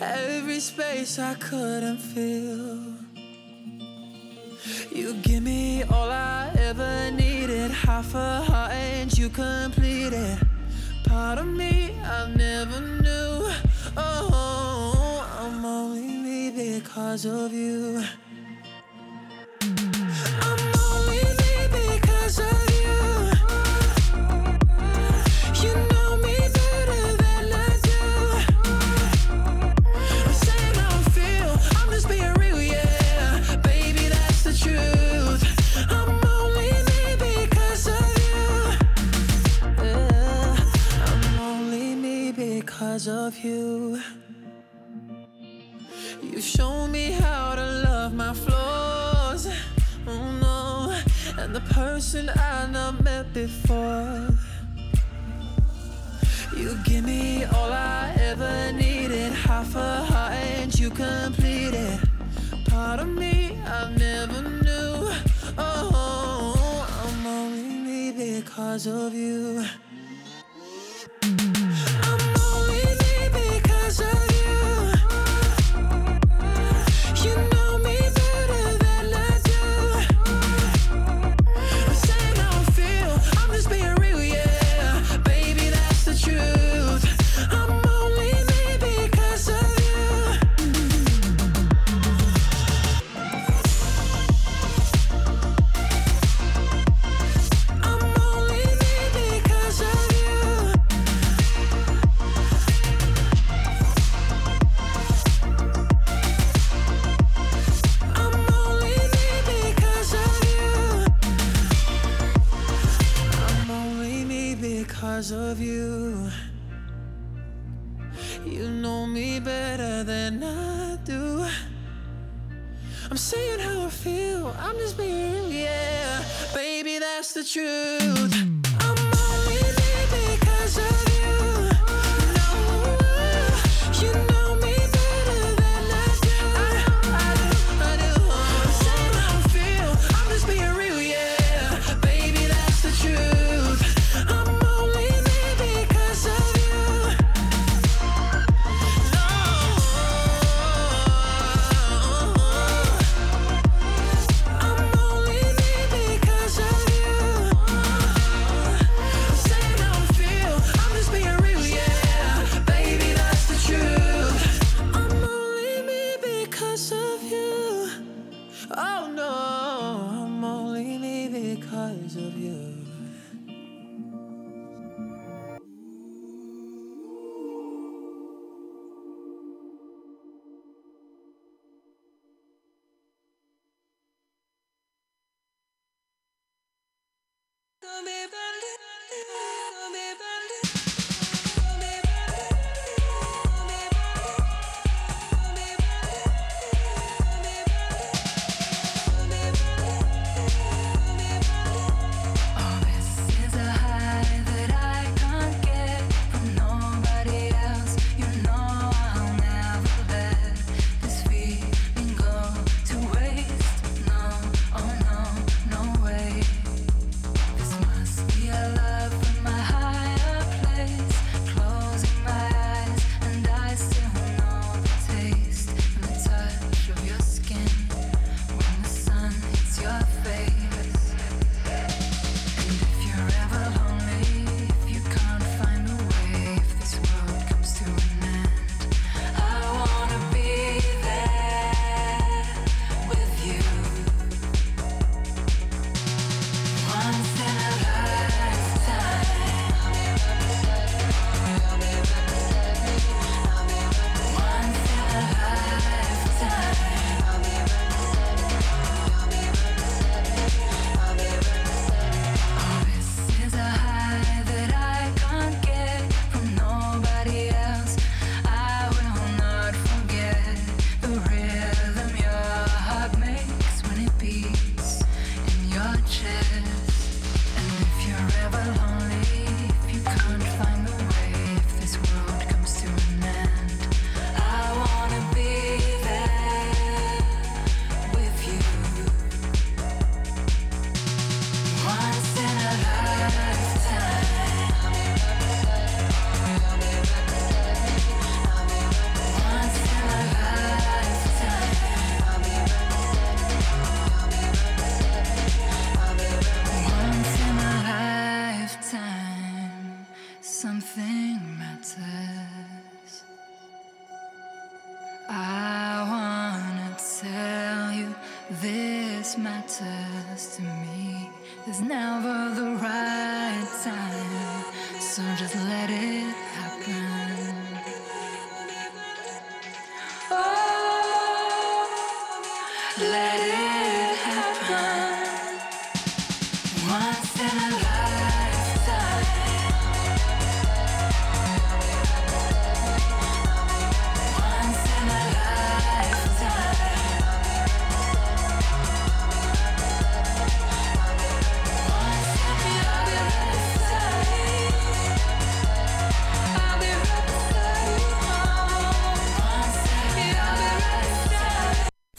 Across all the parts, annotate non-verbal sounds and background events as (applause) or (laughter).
every space I couldn't fill. You give me all I ever needed, half a heart and you completed. Part of me I never knew. Oh, I'm only me because of you. because of you. You've shown me how to love my flaws. Oh no, and the person I never met before. You give me all I ever needed, half a heart, and you complete it. Part of me I never knew. Oh, I'm only me because of you. live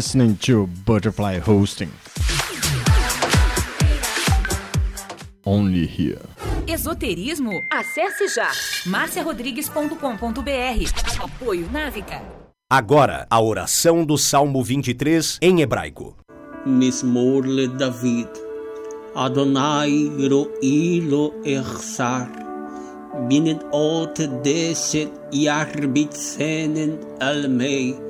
Listening to Butterfly Hosting. Only here. Esoterismo? Acesse já marciarodrigues.com.br. Apoio Návica. Agora, a oração do Salmo 23 em hebraico. Mismor le David. Adonai ro'i lo echsar. Binnen ot deset yarbit senen almei.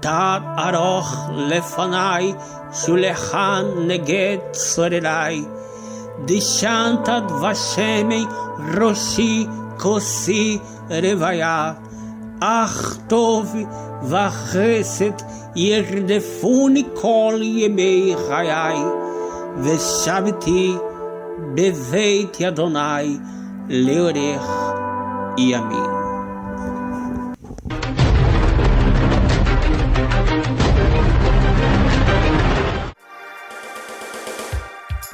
Tad aroch lefanai, shulechan neged sorerai. Dishantad vashemei, roshi kosi revaya. Ach tov vachesed yerdefuni kol yemei chayai. Veshaviti beveit yadonai leorech. E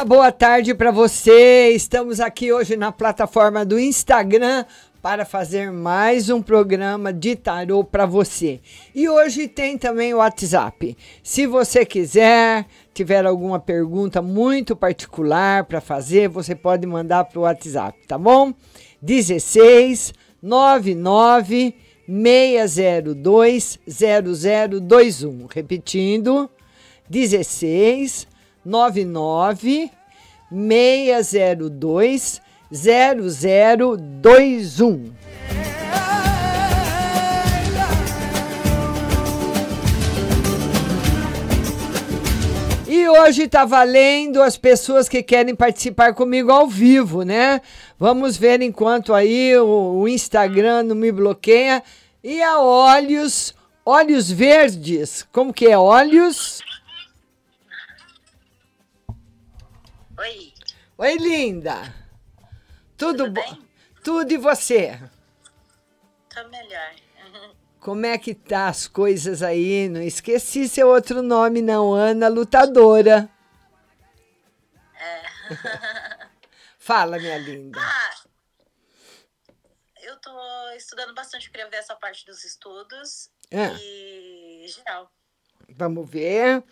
Uma boa tarde para você. Estamos aqui hoje na plataforma do Instagram para fazer mais um programa de tarô para você. E hoje tem também o WhatsApp. Se você quiser, tiver alguma pergunta muito particular para fazer, você pode mandar para o WhatsApp, tá bom? 16 99 602 0021. Repetindo, 16 99 602 0021. E hoje tá valendo as pessoas que querem participar comigo ao vivo, né? Vamos ver enquanto aí o, o Instagram não me bloqueia. E a Olhos, Olhos Verdes, como que é? Olhos? Oi. Oi, linda. Tudo, bom? Tudo e você? Tô melhor. Como é que tá as coisas aí? Não esqueci seu outro nome, não, Ana Lutadora. É. (laughs) Fala, minha linda. Ah, eu tô estudando bastante, eu queria ver essa parte dos estudos Ah. e geral. Vamos ver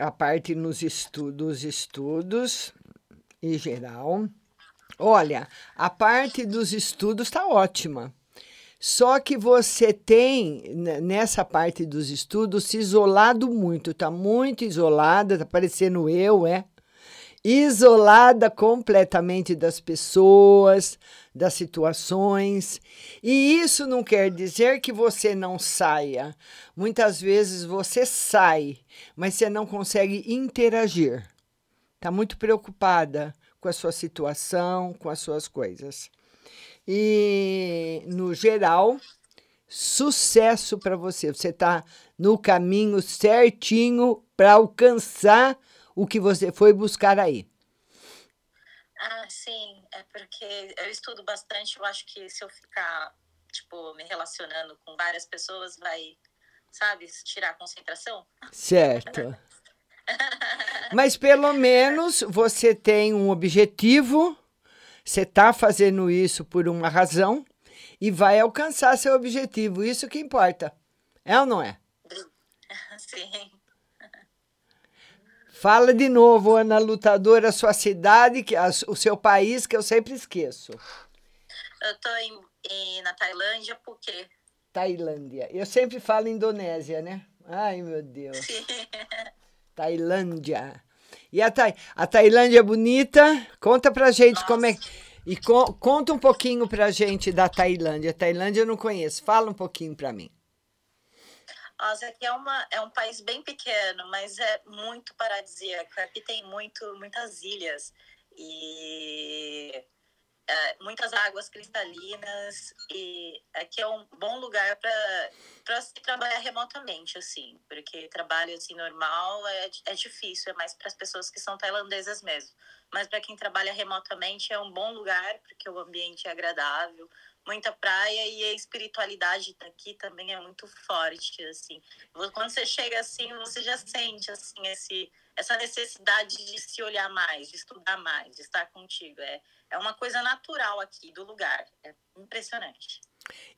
a parte nos estudos, estudos em geral. Olha, a parte dos estudos está ótima. Só que você tem n- nessa parte dos estudos se isolado muito, tá muito isolada, tá parecendo eu, é? Isolada completamente das pessoas, das situações. E isso não quer dizer que você não saia. Muitas vezes você sai, mas você não consegue interagir. Está muito preocupada com a sua situação, com as suas coisas. E, no geral, sucesso para você. Você está no caminho certinho para alcançar o que você foi buscar aí. Ah, sim, é porque eu estudo bastante, eu acho que se eu ficar, tipo, me relacionando com várias pessoas, vai, sabe, tirar a concentração. Certo. (laughs) Mas pelo menos você tem um objetivo, você está fazendo isso por uma razão e vai alcançar seu objetivo. Isso que importa. É ou não é? (laughs) Sim. Fala de novo, Ana Lutadora, a sua cidade, que, a- o seu país, que eu sempre esqueço. Eu tô em, em- na Tailândia porque Tailândia. Eu sempre falo Indonésia, né? Ai, meu Deus. (laughs) Tailândia. E a, Tai- a Tailândia é bonita? Conta pra gente como é. E co- conta um pouquinho pra gente da Tailândia. Tailândia eu não conheço. Fala um pouquinho pra mim. Nossa, aqui é, uma, é um país bem pequeno, mas é muito paradisíaco. Aqui tem muito, muitas ilhas e é, muitas águas cristalinas. E aqui é um bom lugar para se trabalhar remotamente, assim, porque trabalho assim normal é, é difícil, é mais para as pessoas que são tailandesas mesmo. Mas para quem trabalha remotamente é um bom lugar, porque o ambiente é agradável muita praia e a espiritualidade daqui também é muito forte, assim. Quando você chega assim, você já sente assim esse essa necessidade de se olhar mais, de estudar mais, de estar contigo. É, é uma coisa natural aqui do lugar. É impressionante.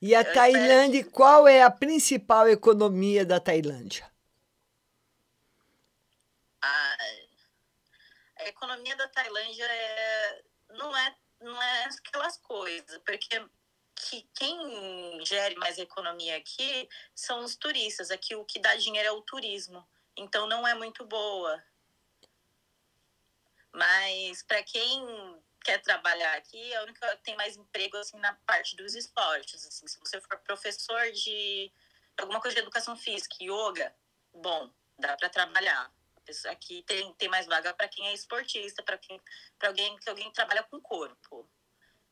E a Eu Tailândia, qual é a principal economia da Tailândia? A, a economia da Tailândia é, não é não é aquelas coisas, porque que quem gere mais economia aqui são os turistas. Aqui o que dá dinheiro é o turismo. Então não é muito boa. Mas para quem quer trabalhar aqui, a única tem mais emprego assim na parte dos esportes. Assim, se você for professor de alguma coisa de educação física, yoga, bom, dá para trabalhar. Aqui tem, tem mais vaga para quem é esportista, para quem para alguém que alguém trabalha com corpo.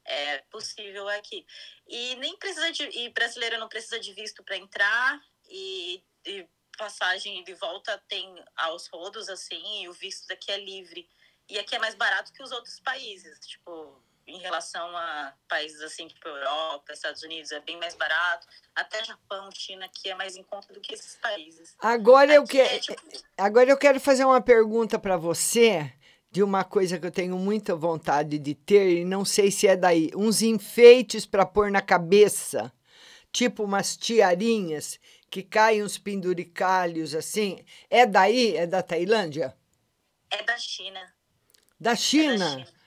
É possível aqui. E nem precisa de e brasileiro não precisa de visto para entrar e, e passagem de volta tem aos rodos assim, e o visto daqui é livre. E aqui é mais barato que os outros países, tipo, em relação a países assim, tipo Europa, Estados Unidos, é bem mais barato. Até Japão, China, aqui é mais em conta do que esses países. Agora eu, que... É, tipo... Agora eu quero fazer uma pergunta para você de uma coisa que eu tenho muita vontade de ter e não sei se é daí. Uns enfeites para pôr na cabeça, tipo umas tiarinhas que caem uns penduricalhos assim. É daí? É da Tailândia? É da China. Da China? É da China.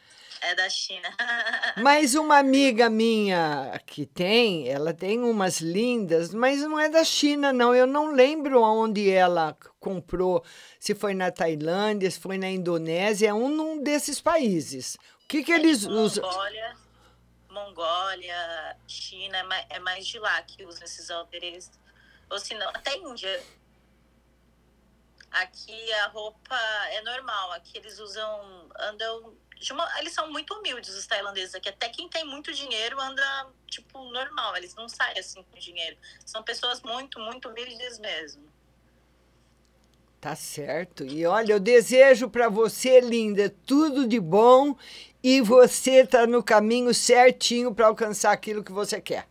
É da China. (laughs) mas uma amiga minha que tem, ela tem umas lindas, mas não é da China, não. Eu não lembro onde ela comprou, se foi na Tailândia, se foi na Indonésia, é um, desses países. O que, que é eles usam? Mongólia, Mongólia, China, é, é mais de lá que usam esses alderes. Ou se não, até Índia. Aqui a roupa é normal, aqui eles usam, andam, uma, eles são muito humildes os tailandeses aqui, até quem tem muito dinheiro anda, tipo, normal, eles não saem assim com dinheiro, são pessoas muito, muito humildes mesmo. Tá certo. E olha, eu desejo para você, linda, tudo de bom e você tá no caminho certinho para alcançar aquilo que você quer.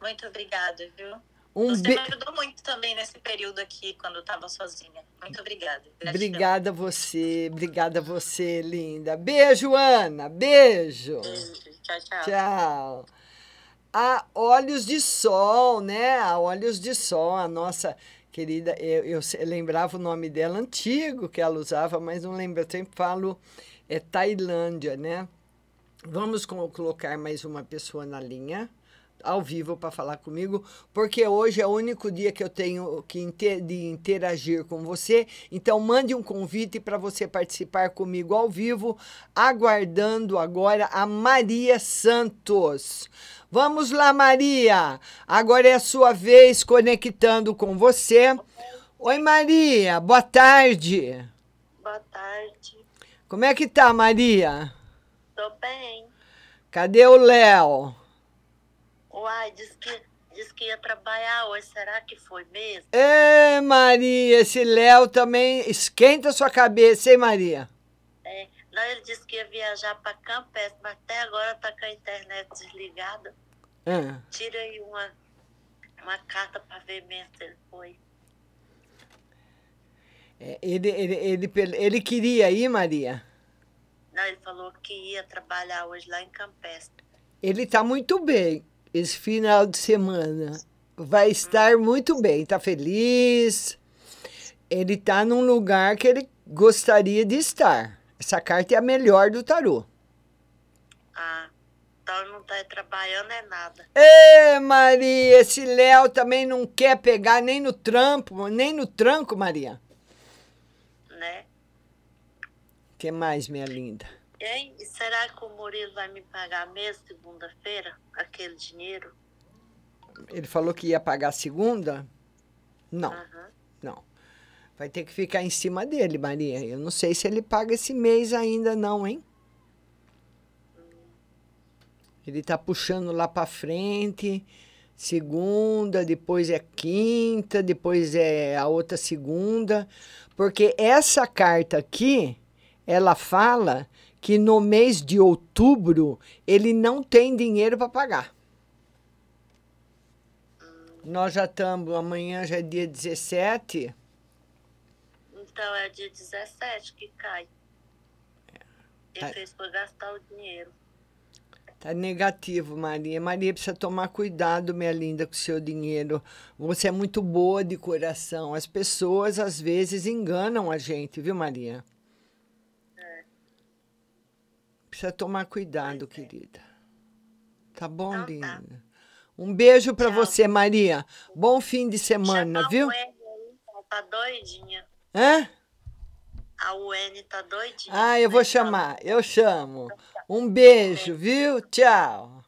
Muito obrigada, viu? Um Você be... me ajudou muito também nesse período aqui, quando eu estava sozinha. Muito obrigada. Gratidão. Obrigada a você, obrigada a você, linda. Beijo, Ana, beijo. Beijo. Tchau, tchau. Tchau. A Olhos de Sol, né? A Olhos de Sol, a nossa querida, eu, eu, lembrava o nome dela antigo que ela usava, mas não lembro, eu sempre falo, é Tailândia, né? Vamos colocar mais uma pessoa na linha ao vivo para falar comigo, porque hoje é o único dia que eu tenho que inter, de interagir com você. Então, mande um convite para você participar comigo ao vivo, aguardando agora a Maria Santos. Vamos lá, Maria. Agora é a sua vez conectando com você. Oi, Maria. Boa tarde. Boa tarde. Como é que tá, Maria? Tô bem. Cadê o Léo? Uai, disse que, disse que ia trabalhar hoje. Será que foi mesmo? Ê, Maria, esse Léo também esquenta sua cabeça, hein, Maria? É, não, ele disse que ia viajar para Campestre, mas até agora tá com a internet desligada. É. Tira aí uma, uma carta para ver mesmo se ele foi. É, ele, ele, ele, ele queria ir, Maria? Não, ele falou que ia trabalhar hoje lá em Campestre. Ele está muito bem esse final de semana. Vai estar muito bem, está feliz. Ele está num lugar que ele gostaria de estar. Essa carta é a melhor do tarô. Ah, então não está trabalhando é nada. Ê, Maria, esse Léo também não quer pegar nem no trampo, nem no tranco, Maria. Né? O que mais, minha linda? Hein? E será que o Murilo vai me pagar mesmo segunda-feira aquele dinheiro? Ele falou que ia pagar segunda? Não. Uhum. Não. Vai ter que ficar em cima dele, Maria. Eu não sei se ele paga esse mês ainda não, hein? Ele tá puxando lá para frente. Segunda, depois é quinta, depois é a outra segunda, porque essa carta aqui, ela fala que no mês de outubro ele não tem dinheiro para pagar. Nós já estamos, amanhã já é dia 17. Então é dia 17 que cai. Ele tá. fez para gastar o dinheiro. Tá negativo, Maria. Maria precisa tomar cuidado, minha linda, com o seu dinheiro. Você é muito boa de coração. As pessoas às vezes enganam a gente, viu, Maria? Precisa tomar cuidado, pois é. querida. Tá bom, então, linda? Tá. Um beijo para você, Maria. Bom fim de semana, viu? Tá doidinha. Hã? A UN tá doidinha. Ah, eu vou chamar, eu chamo. Um beijo, viu? Tchau.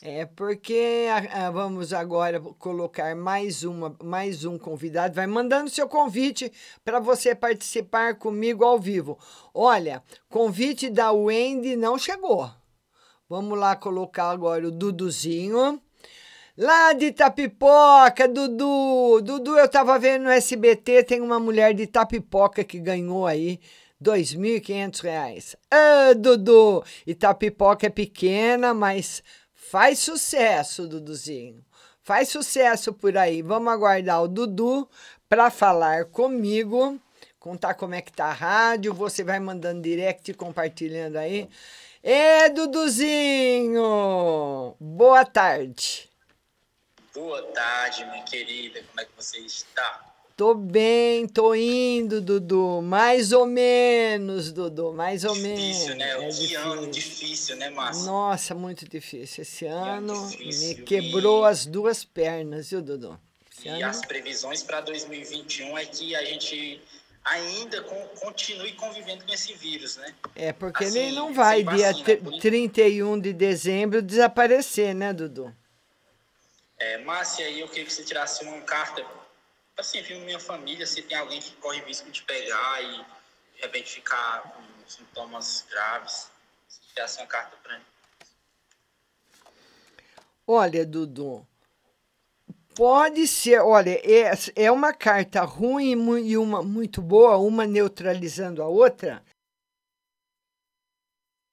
É porque vamos agora colocar mais uma, mais um convidado. Vai mandando seu convite para você participar comigo ao vivo. Olha, convite da Wendy não chegou. Vamos lá colocar agora o Duduzinho. Lá de Tapipoca, Dudu. Dudu, eu tava vendo no SBT, tem uma mulher de Tapipoca que ganhou aí R$ 2.500. Ah, Dudu! Itapipoca é pequena, mas faz sucesso, Duduzinho. Faz sucesso por aí. Vamos aguardar o Dudu para falar comigo, contar como é que tá a rádio. Você vai mandando direct, compartilhando aí. É, Duduzinho! Boa tarde. Boa tarde, minha querida. Como é que você está? Tô bem, tô indo, Dudu. Mais ou menos, Dudu, mais ou Difícil, menos. né? É Que difícil. ano difícil, né, Márcia? Nossa, muito difícil. Esse ano difícil, me quebrou e- as duas pernas, viu, Dudu? Esse E ano... as previsões para 2021 é que a gente ainda con- continue convivendo com esse vírus, né? É, porque assim, ele não vai, dia vacina, tri- por enquanto. 31 de dezembro, desaparecer, né, Dudu? É, Márcia, aí eu queria que você tirasse uma carta, assim, viu, minha família, se tem alguém que corre risco de pegar e de repente ficar com sintomas graves. Se tirasse uma carta para mim. Olha, Dudu, pode ser, olha, é, é uma carta ruim e uma muito boa, uma neutralizando a outra.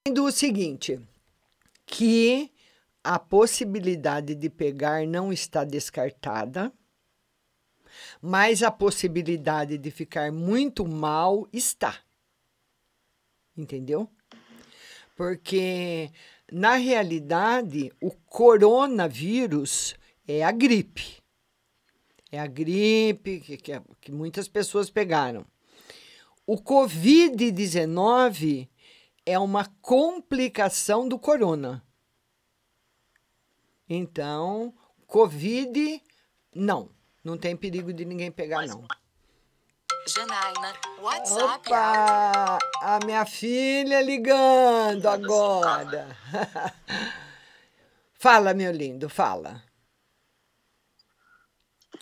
Sendo o seguinte, que a possibilidade de pegar não está descartada, mas a possibilidade de ficar muito mal está. Entendeu? Porque, na realidade, o coronavírus é a gripe. É a gripe que, que, que muitas pessoas pegaram. O Covid-19 é uma complicação do corona. Então, Covid, não. Não tem perigo de ninguém pegar, não. Janaína, WhatsApp. Opa! A minha filha ligando agora. (laughs) fala, meu lindo, fala.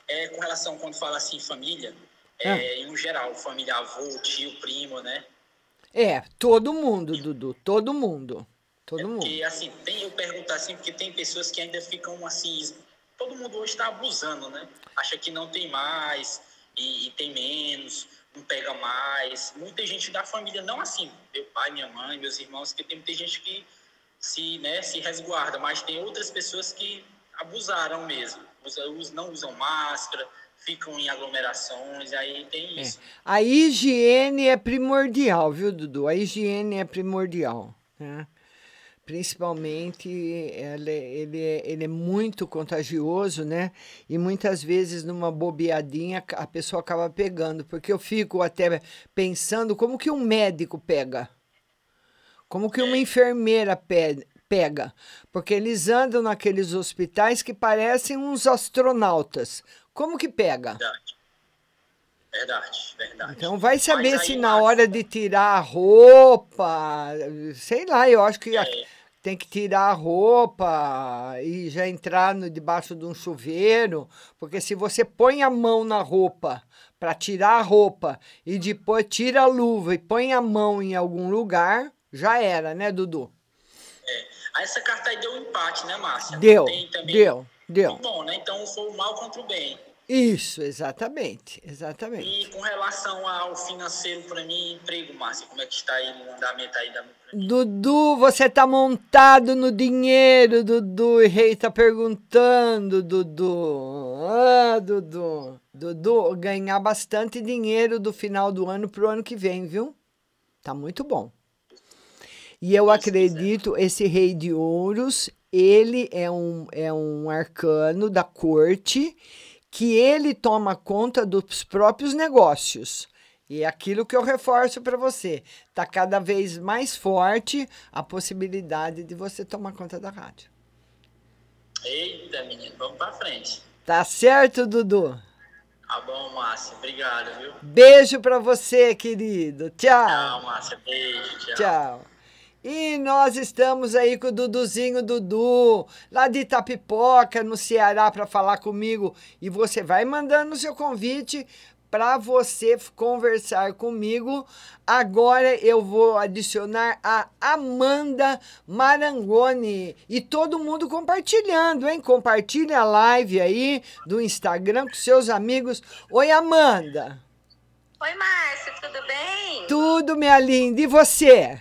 É, com relação quando fala assim família, Ah. é, em um geral, família, avô, tio, primo, né? É, todo mundo, Dudu, todo mundo. Todo mundo. Porque, assim, tem, eu pergunto assim, porque tem pessoas que ainda ficam assim. Todo mundo hoje está abusando, né? Acha que não tem mais e, e tem menos, não pega mais. Muita gente da família, não assim, meu pai, minha mãe, meus irmãos, que tem muita gente que se, né, se resguarda, mas tem outras pessoas que abusaram mesmo. Não usam máscara, ficam em aglomerações, aí tem É. isso. A higiene é primordial, viu, Dudu? A higiene é primordial. Né? Principalmente, é- ele, é, ele é muito contagioso, né? E muitas vezes, numa bobeadinha, a pessoa acaba pegando. Porque eu fico até pensando como que um médico pega. Como que uma enfermeira pe- pega? Porque eles andam naqueles hospitais que parecem uns astronautas. Como que pega? Verdade. Verdade, verdade. Então vai saber aí, se na hora de tirar a roupa, sei lá, eu acho que É. tem que tirar a roupa e já entrar no, debaixo de um chuveiro, porque se você põe a mão na roupa para tirar a roupa e depois tira a luva e põe a mão em algum lugar, já era, né, Dudu? Aí essa carta aí deu um empate, né, Márcia? Deu, Tem também deu, deu. Muito bom, né? Então foi o mal contra o bem. Isso, exatamente, exatamente. E com relação ao financeiro para mim, emprego, Márcia, como é que está aí no andamento aí da Dudu, você tá montado no dinheiro, Dudu. E rei tá perguntando, Dudu. Ah, Dudu. Dudu, ganhar bastante dinheiro do final do ano pro ano que vem, viu? Tá muito bom. E eu acredito, esse rei de ouros, ele é um, é um arcano da corte que ele toma conta dos próprios negócios. E é aquilo que eu reforço para você, tá cada vez mais forte a possibilidade de você tomar conta da rádio. Eita, menino, vamos para frente. Tá certo, Dudu? Tá bom, Márcia. Obrigado, viu? Beijo para você, querido. Tchau. Tchau, Márcia. Beijo. Tchau. Tchau. E nós estamos aí com o Duduzinho Dudu, lá de Itapipoca, no Ceará, para falar comigo. E você vai mandando o seu convite para você conversar comigo. Agora eu vou adicionar a Amanda Marangoni e todo mundo compartilhando, hein? Compartilha a live aí do Instagram com seus amigos. Oi, Amanda. Oi, Márcia, tudo bem? Tudo, minha linda. E você?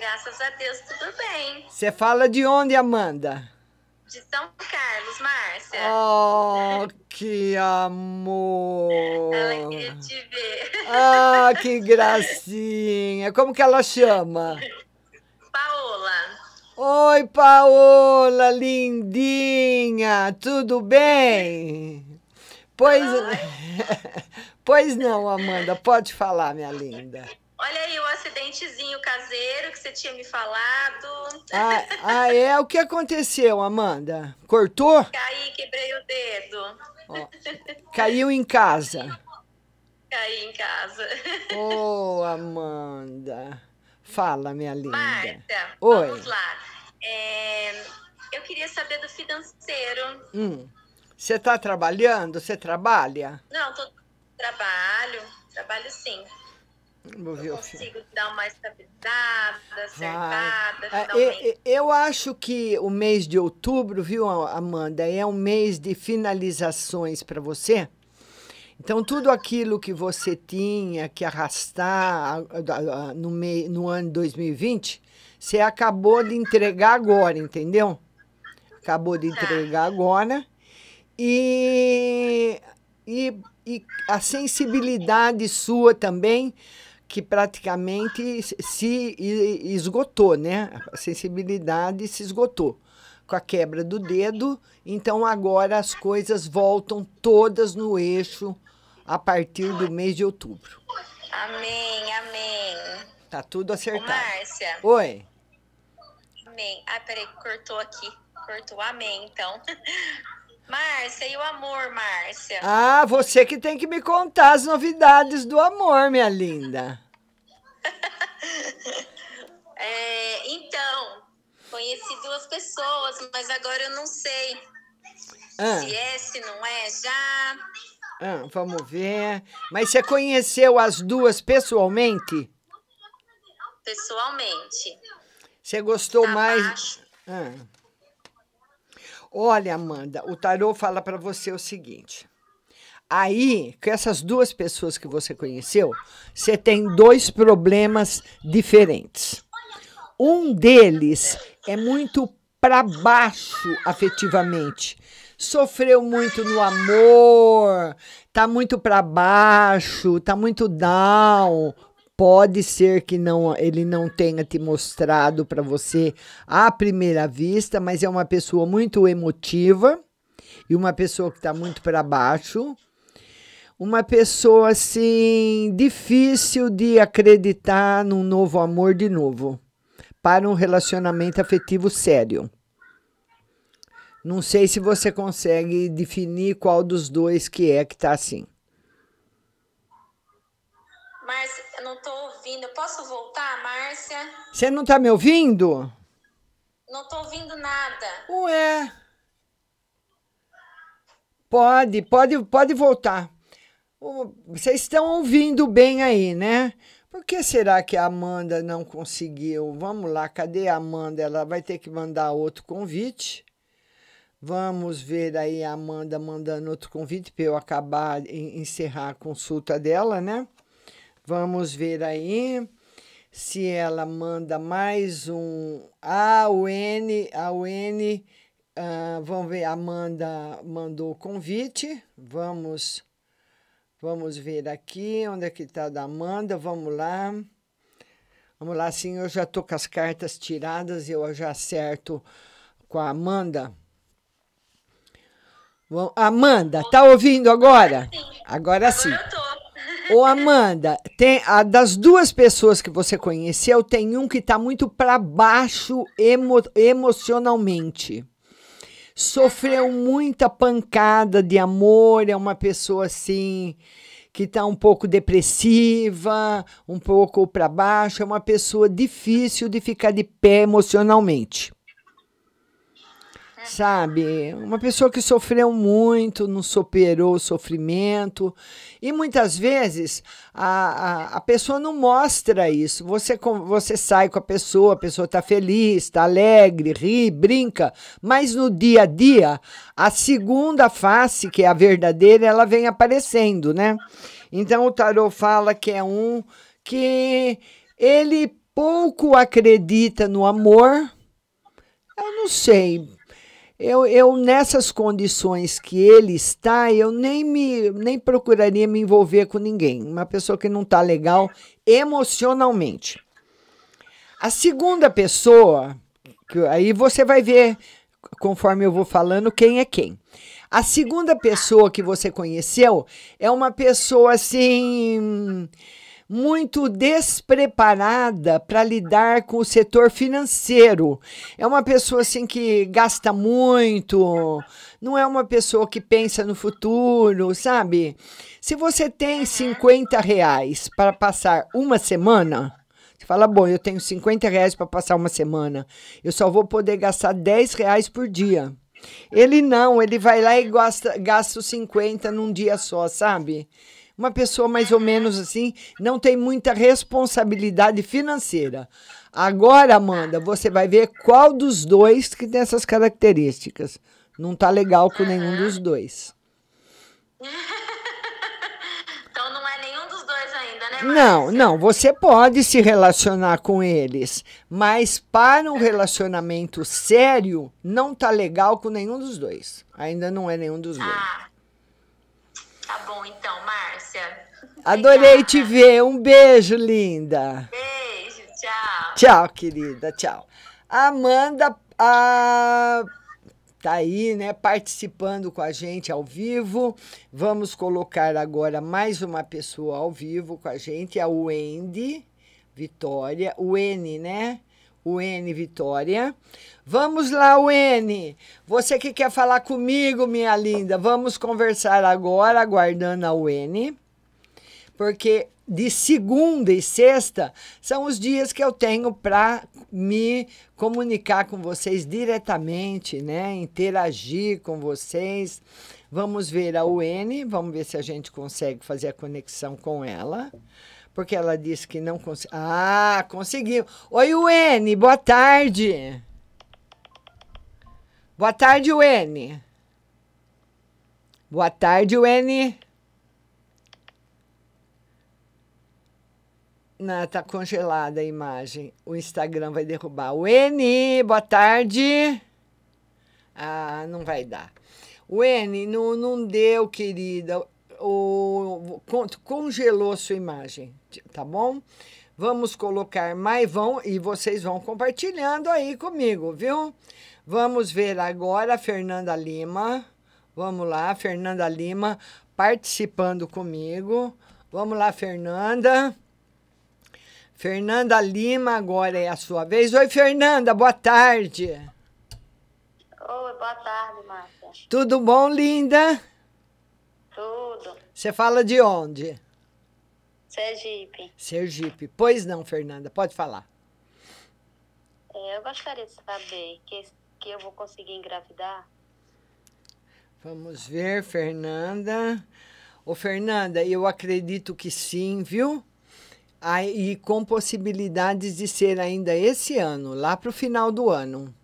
Graças a Deus, tudo bem. Você fala de onde, Amanda? De São Carlos, Márcia. Oh, que amor! Ela queria te ver. Ah, que gracinha! Como que ela chama? Paola. Oi, Paola, lindinha! Tudo bem? Pois, (laughs) pois não, Amanda, pode falar, minha linda. Olha aí o acidentezinho caseiro que você tinha me falado. Ah, ah, é? O que aconteceu, Amanda? Cortou? Caí, quebrei o dedo. Ó, caiu em casa. Caí em casa. Ô, oh, Amanda. Fala, minha linda. Márcia, Oi. vamos lá. É, eu queria saber do financeiro. Hum. Você está trabalhando? Você trabalha? Não, tô, trabalho. Trabalho sim. Eu consigo dar uma estabilizada, acertada, Ah, eu, eu acho que o mês de outubro, viu, Amanda, é um mês de finalizações para você. Então, tudo aquilo que você tinha que arrastar no, mei, no ano 2020, você acabou de entregar agora, entendeu? Acabou de entregar agora. E, e, e a sensibilidade sua também que praticamente se esgotou, né? A sensibilidade se esgotou com a quebra do dedo. Então agora as coisas voltam todas no eixo a partir do mês de outubro. Amém, amém. Tá tudo acertado. Ô, Márcia. Oi. Amém. Ah, peraí, cortou aqui. Cortou. Amém, então. (laughs) Márcia, e o amor, Márcia? Ah, você que tem que me contar as novidades do amor, minha linda. (laughs) é, então, conheci duas pessoas, mas agora eu não sei ah. se é, se não é já. Ah, vamos ver. Mas você conheceu as duas pessoalmente? Pessoalmente. Você gostou Abaixo. mais? Ah. Olha, Amanda, o tarô fala para você o seguinte. Aí, com essas duas pessoas que você conheceu, você tem dois problemas diferentes. Um deles é muito para baixo afetivamente. Sofreu muito no amor, tá muito para baixo, tá muito down, Pode ser que não, ele não tenha te mostrado para você à primeira vista, mas é uma pessoa muito emotiva e uma pessoa que está muito para baixo. Uma pessoa assim difícil de acreditar num novo amor de novo, para um relacionamento afetivo sério. Não sei se você consegue definir qual dos dois que é que está assim. Eu não tô ouvindo. Eu posso voltar, Márcia? Você não tá me ouvindo? Não tô ouvindo nada. Ué. Pode, pode, pode voltar. Vocês estão ouvindo bem aí, né? Por que será que a Amanda não conseguiu? Vamos lá, cadê a Amanda? Ela vai ter que mandar outro convite. Vamos ver aí a Amanda mandando outro convite para eu acabar encerrar a consulta dela, né? Vamos ver aí se ela manda mais um. Ah, o N, a UN, uh, vamos ver, Amanda mandou o convite. Vamos, vamos ver aqui onde é que está da Amanda. Vamos lá. Vamos lá, sim, eu já estou com as cartas tiradas, eu já acerto com a Amanda. Amanda, tá ouvindo agora? Agora sim. Agora eu tô. Ô, Amanda, tem, a, das duas pessoas que você conheceu, tem um que está muito para baixo emo, emocionalmente. sofreu muita pancada de amor, é uma pessoa assim que está um pouco depressiva, um pouco para baixo, é uma pessoa difícil de ficar de pé emocionalmente sabe? Uma pessoa que sofreu muito, não superou o sofrimento. E muitas vezes a, a, a pessoa não mostra isso. Você, você sai com a pessoa, a pessoa está feliz, está alegre, ri, brinca, mas no dia a dia, a segunda face, que é a verdadeira, ela vem aparecendo, né? Então o tarot fala que é um que ele pouco acredita no amor. Eu não sei, eu, eu, nessas condições que ele está, eu nem me nem procuraria me envolver com ninguém. Uma pessoa que não está legal emocionalmente. A segunda pessoa, que aí você vai ver, conforme eu vou falando, quem é quem. A segunda pessoa que você conheceu é uma pessoa assim muito despreparada para lidar com o setor financeiro. É uma pessoa assim que gasta muito, não é uma pessoa que pensa no futuro, sabe? Se você tem 50 reais para passar uma semana, você fala, bom, eu tenho 50 reais para passar uma semana, eu só vou poder gastar 10 reais por dia. Ele não, ele vai lá e gasta, gasta os 50 num dia só, sabe? Uma pessoa mais ou menos assim, não tem muita responsabilidade financeira. Agora, Amanda, você vai ver qual dos dois que tem essas características. Não tá legal com nenhum dos dois. (laughs) então não é nenhum dos dois ainda, né? Não, não, você pode se relacionar com eles, mas para um relacionamento sério, não tá legal com nenhum dos dois. Ainda não é nenhum dos dois. Ah, tá bom então, Márcia. Adorei te ver. Um beijo, linda. Beijo, tchau. Tchau, querida. Tchau. Amanda a, tá aí, né, participando com a gente ao vivo. Vamos colocar agora mais uma pessoa ao vivo com a gente, a Wendy Vitória, o N, né? O N Vitória. Vamos lá, N. Você que quer falar comigo, minha linda, vamos conversar agora, aguardando a N porque de segunda e sexta são os dias que eu tenho para me comunicar com vocês diretamente, né? Interagir com vocês. Vamos ver a UN, vamos ver se a gente consegue fazer a conexão com ela. Porque ela disse que não conseguiu. Ah, conseguiu. Oi, UN, boa tarde. Boa tarde, UN. Boa tarde, UN. Não, tá congelada a imagem. O Instagram vai derrubar. N, boa tarde. Ah, não vai dar. N, não, não deu, querida. O, congelou sua imagem, tá bom? Vamos colocar mais vão e vocês vão compartilhando aí comigo, viu? Vamos ver agora a Fernanda Lima. Vamos lá, Fernanda Lima participando comigo. Vamos lá, Fernanda. Fernanda Lima, agora é a sua vez. Oi, Fernanda, boa tarde. Oi, boa tarde, Márcia. Tudo bom, linda? Tudo. Você fala de onde? Sergipe. Sergipe. Pois não, Fernanda, pode falar. É, eu gostaria de saber que, que eu vou conseguir engravidar. Vamos ver, Fernanda. Ô, Fernanda, eu acredito que sim, viu? Aí, com possibilidades de ser ainda esse ano, lá para o final do ano.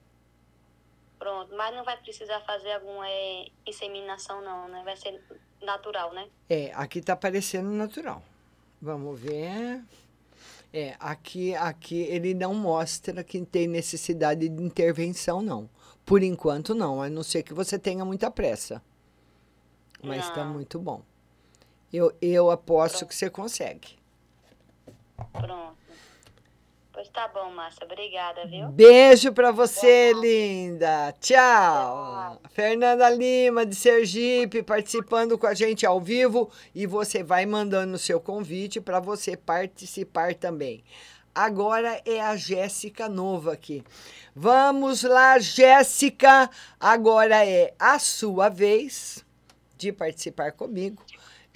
Pronto, mas não vai precisar fazer alguma é, inseminação, não, né? Vai ser natural, né? É, aqui está parecendo natural. Vamos ver. É, aqui, aqui ele não mostra que tem necessidade de intervenção, não. Por enquanto, não, a não ser que você tenha muita pressa. Mas está muito bom. Eu, eu aposto Pronto. que você consegue. Pronto. Pois tá bom, Márcia. Obrigada, viu? Beijo para você, linda. Tchau. Tchau. Fernanda Lima, de Sergipe, participando com a gente ao vivo. E você vai mandando o seu convite para você participar também. Agora é a Jéssica Nova aqui. Vamos lá, Jéssica. Agora é a sua vez de participar comigo.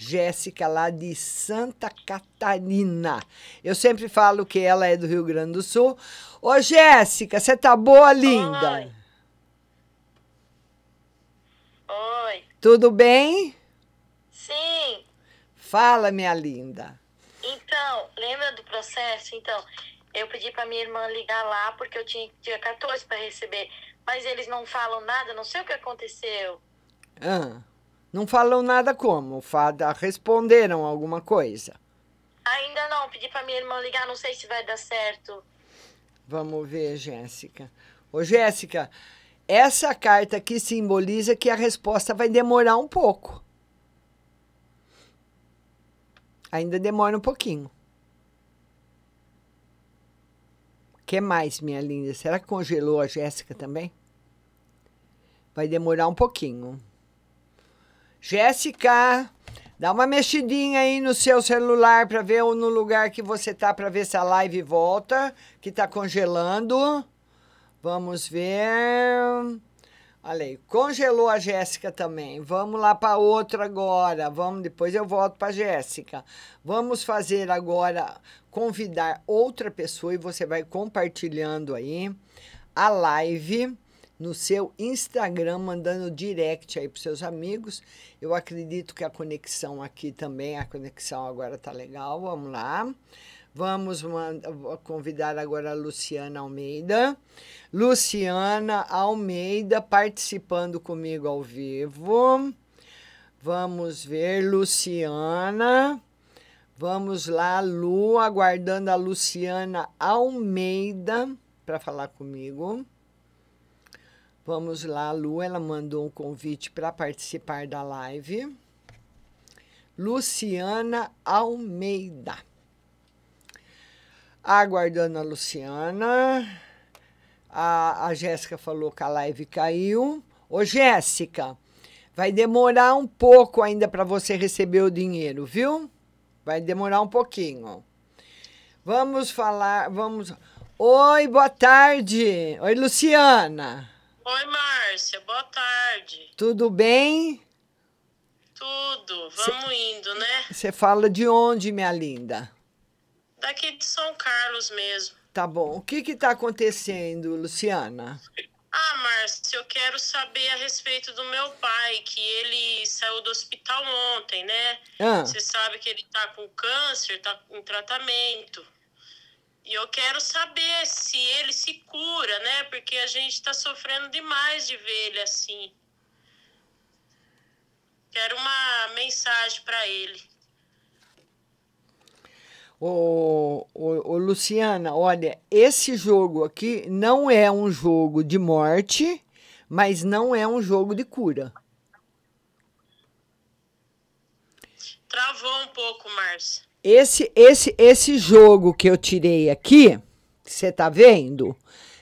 Jéssica, lá de Santa Catarina. Eu sempre falo que ela é do Rio Grande do Sul. Ô, Jéssica, você tá boa, linda? Oi. Oi. Tudo bem? Sim. Fala, minha linda. Então, lembra do processo? Então, eu pedi para minha irmã ligar lá porque eu tinha dia 14 para receber, mas eles não falam nada, não sei o que aconteceu. Ah, não falam nada como? Fada, responderam alguma coisa? Ainda não, pedi para minha irmã ligar, não sei se vai dar certo. Vamos ver, Jéssica. Ô, Jéssica, essa carta aqui simboliza que a resposta vai demorar um pouco. Ainda demora um pouquinho. que mais, minha linda? Será que congelou a Jéssica também? Vai demorar um pouquinho. Jéssica, dá uma mexidinha aí no seu celular para ver no lugar que você tá para ver se a live volta, que tá congelando. Vamos ver. Olha aí, congelou a Jéssica também. Vamos lá para outra agora. Vamos, depois eu volto para Jéssica. Vamos fazer agora convidar outra pessoa e você vai compartilhando aí a live no seu Instagram, mandando direct aí para seus amigos. Eu acredito que a conexão aqui também, a conexão agora tá legal. Vamos lá. Vamos convidar agora a Luciana Almeida. Luciana Almeida participando comigo ao vivo. Vamos ver, Luciana. Vamos lá, Lu, aguardando a Luciana Almeida para falar comigo. Vamos lá, Lu, ela mandou um convite para participar da live. Luciana Almeida. Aguardando a Luciana. A, a Jéssica falou que a live caiu. Ô, Jéssica, vai demorar um pouco ainda para você receber o dinheiro, viu? Vai demorar um pouquinho. Vamos falar, vamos. Oi, boa tarde. Oi, Luciana. Oi, Márcia, boa tarde. Tudo bem? Tudo, vamos Cê, indo, né? Você fala de onde, minha linda? Daqui de São Carlos mesmo. Tá bom. O que que tá acontecendo, Luciana? Ah, Márcia, eu quero saber a respeito do meu pai, que ele saiu do hospital ontem, né? Ah. Você sabe que ele tá com câncer, tá em tratamento. E eu quero saber se ele se cura, né? Porque a gente tá sofrendo demais de ver ele assim. Quero uma mensagem para ele. Ô, ô, ô, Luciana, olha, esse jogo aqui não é um jogo de morte, mas não é um jogo de cura. Travou um pouco, Márcia. Esse, esse, esse jogo que eu tirei aqui, você tá vendo?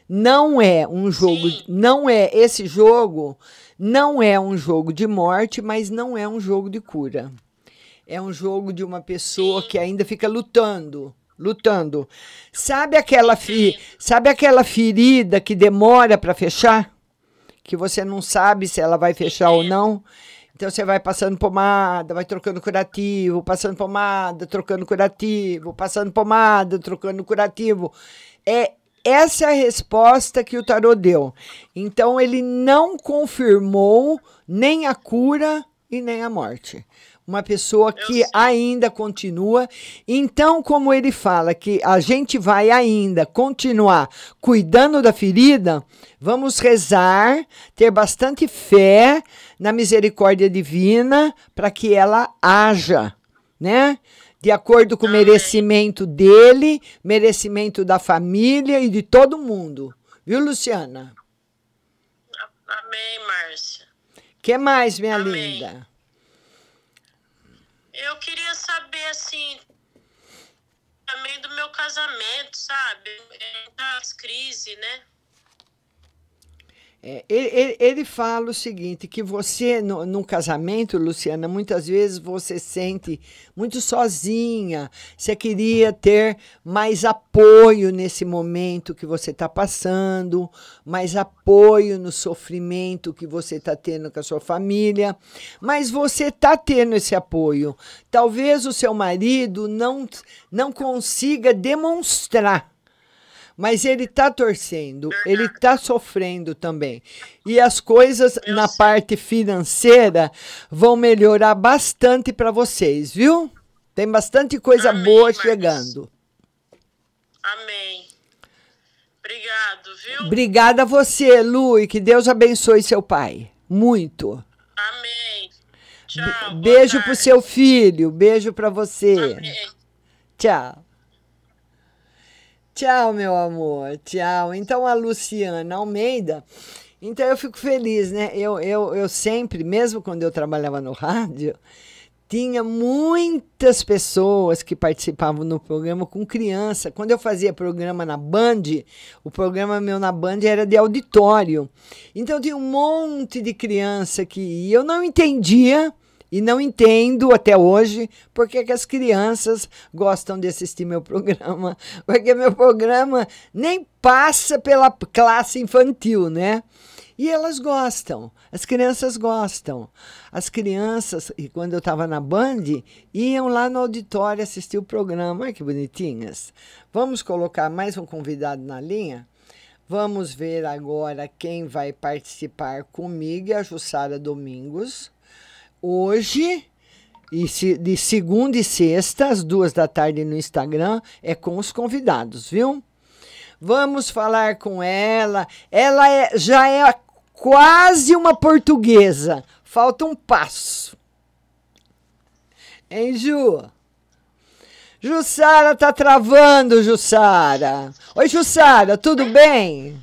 Não é um jogo, Sim. não é esse jogo, não é um jogo de morte, mas não é um jogo de cura é um jogo de uma pessoa que ainda fica lutando, lutando. Sabe aquela fi, sabe aquela ferida que demora para fechar? Que você não sabe se ela vai fechar ou não? Então você vai passando pomada, vai trocando curativo, passando pomada, trocando curativo, passando pomada, trocando curativo. É essa é a resposta que o tarô deu. Então ele não confirmou nem a cura e nem a morte uma pessoa que ainda continua. Então, como ele fala que a gente vai ainda continuar cuidando da ferida, vamos rezar, ter bastante fé na misericórdia divina para que ela haja, né? De acordo com o merecimento dele, merecimento da família e de todo mundo. Viu, Luciana? Amém, Márcia. que mais, minha Amém. linda? Eu queria saber, assim, também do meu casamento, sabe? Das crises, né? É, ele, ele, fala o seguinte, que você, no, num casamento, Luciana, muitas vezes você sente muito sozinha, você queria ter mais apoio nesse momento que você está passando, mais apoio no sofrimento que você está tendo com a sua família, mas você está tendo esse apoio. Talvez o seu marido não, não consiga demonstrar mas ele está torcendo, ele está sofrendo também. E as coisas na parte financeira vão melhorar bastante para vocês, viu? Tem bastante coisa Amém, boa chegando. Amém. Obrigado, viu? Obrigada a você, Lu, e que Deus abençoe seu pai. Muito. Amém. Tchau. Beijo pro seu filho, beijo para você. Amém. Tchau. Tchau, meu amor. Tchau. Então, a Luciana Almeida. Então, eu fico feliz, né? Eu, eu, eu sempre, mesmo quando eu trabalhava no rádio, tinha muitas pessoas que participavam no programa com criança. Quando eu fazia programa na Band, o programa meu na Band era de auditório. Então tinha um monte de criança que. Eu não entendia e não entendo até hoje porque que as crianças gostam de assistir meu (laughs) programa. Porque meu programa nem passa pela classe infantil, né? E elas gostam, as crianças gostam. As crianças, e quando eu estava na Band, iam lá no auditório assistir o programa. Olha que bonitinhas. Vamos colocar mais um convidado na linha? Vamos ver agora quem vai participar comigo, a Jussara Domingos hoje, de segunda e sexta, às duas da tarde no Instagram, é com os convidados, viu? Vamos falar com ela. Ela é, já é quase uma portuguesa. Falta um passo. Hein, Ju? Jussara tá travando, Jussara. Oi, Jussara, tudo bem?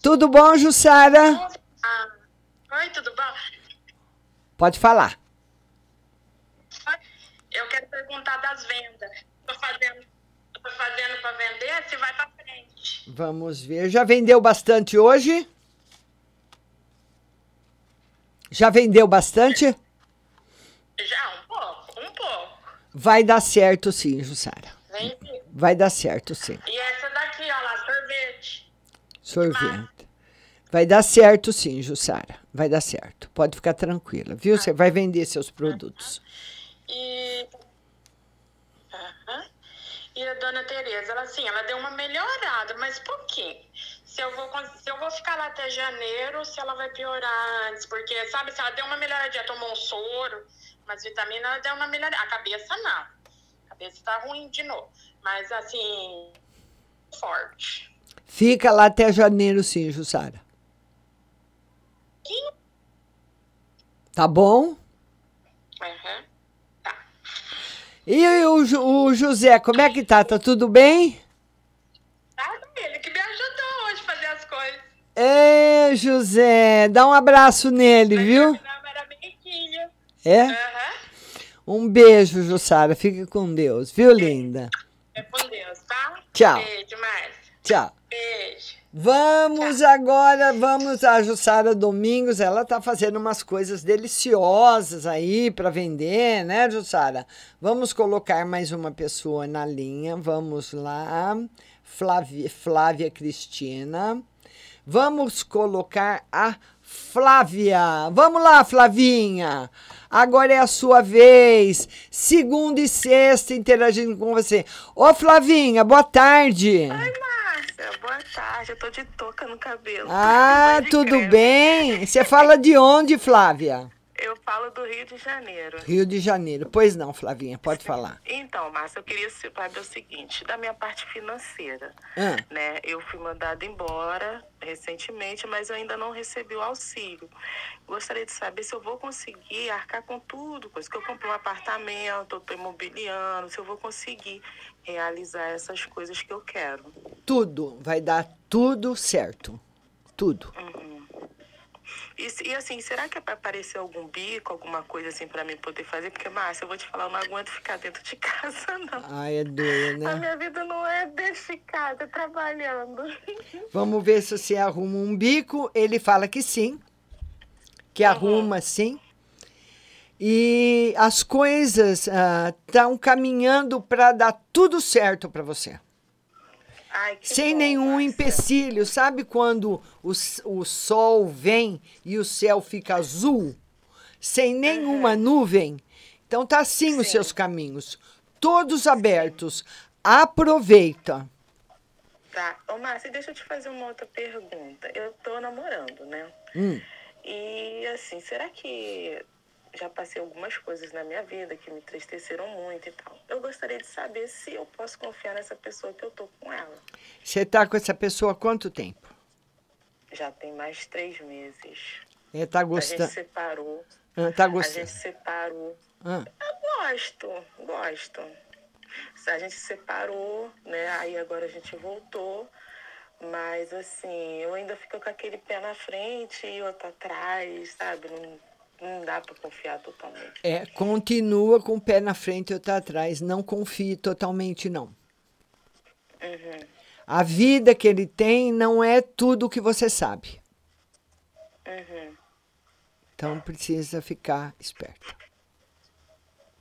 Tudo bom, Jussara? Oi, tudo bom? Pode falar. Eu quero perguntar das vendas. Estou fazendo, tô fazendo para vender, se vai para frente. Vamos ver. Já vendeu bastante hoje? Já vendeu bastante? Já, um pouco, um pouco. Vai dar certo sim, Jussara. Vendi. Vai dar certo sim. E essa daqui, ó lá, sorvete. Sorvete. Vai dar certo sim, Jussara. Vai dar certo. Pode ficar tranquila, viu? Você vai vender seus produtos. E. E a dona Tereza, ela assim, ela deu uma melhorada, mas pouquinho. Se eu vou, se eu vou ficar lá até janeiro, se ela vai piorar antes, porque, sabe, se ela deu uma melhoradinha, tomou um soro, mas vitamina, ela deu uma melhoradinha. A cabeça não. A cabeça tá ruim de novo. Mas, assim, forte. Fica lá até janeiro, sim, Jussara. Tá bom? Uhum. Tá. E o, o José, como é que tá? Tá tudo bem? Tá, ele que me ajudou hoje a fazer as coisas. É, José, dá um abraço nele, viu? É? Uhum. Um beijo, Jussara. Fique com Deus, viu, linda? É com Deus, tá? Tchau. Beijo, Márcia. Tchau. Beijo. Vamos agora, vamos a Jussara Domingos, ela tá fazendo umas coisas deliciosas aí para vender, né, Jussara? Vamos colocar mais uma pessoa na linha, vamos lá, Flávia, Flávia Cristina. Vamos colocar a Flávia. Vamos lá, Flavinha. Agora é a sua vez. Segunda e sexta interagindo com você. Ô, Flavinha, boa tarde. Oi, Márcia. Boa tarde. Eu tô de touca no cabelo. Ah, tudo bem? Você fala de onde, Flávia? Eu falo do Rio de Janeiro. Rio de Janeiro. Pois não, Flavinha, pode falar. Então, Márcia, eu queria saber o seguinte, da minha parte financeira, Ah. né? Eu fui mandada embora recentemente, mas eu ainda não recebi o auxílio. Gostaria de saber se eu vou conseguir arcar com tudo, coisa que eu comprei um apartamento, eu tô imobiliando, se eu vou conseguir realizar essas coisas que eu quero. Tudo, vai dar tudo certo. Tudo. E, e, assim, será que é para aparecer algum bico, alguma coisa assim para mim poder fazer? Porque, Márcia, eu vou te falar, eu não aguento ficar dentro de (laughs) casa, não. Ai, é doido, né? A minha vida não é dentro de casa, trabalhando. (laughs) Vamos ver se você arruma um bico. Ele fala que sim, que uhum. arruma sim. E as coisas estão uh, caminhando para dar tudo certo para você. Ai, Sem bom, nenhum Márcia. empecilho. Sabe quando o, o sol vem e o céu fica azul? Sem nenhuma uhum. nuvem? Então tá assim Sim. os seus caminhos. Todos abertos. Aproveita. Tá. Ô, Márcia, deixa eu te fazer uma outra pergunta. Eu tô namorando, né? Hum. E assim, será que já passei algumas coisas na minha vida que me entristeceram muito e tal. Eu gostaria de saber se eu posso confiar nessa pessoa que eu tô com ela. Você tá com essa pessoa há quanto tempo? Já tem mais de três meses. É, tá gostando. A gente separou. Ah, tá gostando. A gente separou. Ah. Eu gosto, gosto. A gente separou, né? Aí agora a gente voltou. Mas assim, eu ainda fico com aquele pé na frente e outro atrás, sabe? Não não dá para confiar totalmente. É, continua com o pé na frente e outro atrás. Não confie totalmente, não. Uhum. A vida que ele tem não é tudo o que você sabe. Uhum. Então precisa ficar esperto.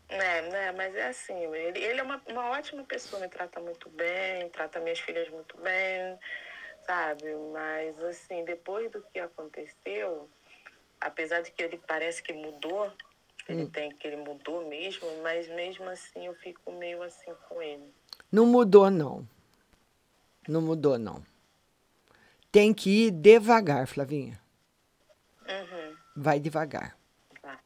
É, né? Mas é assim, ele, ele é uma, uma ótima pessoa, me trata muito bem, trata minhas filhas muito bem, sabe? Mas assim, depois do que aconteceu, apesar de que ele parece que mudou, ele hum. tem que ele mudou mesmo, mas mesmo assim eu fico meio assim com ele. Não mudou não. Não mudou não. Tem que ir devagar, Flavinha. Uhum. Vai devagar. Tá,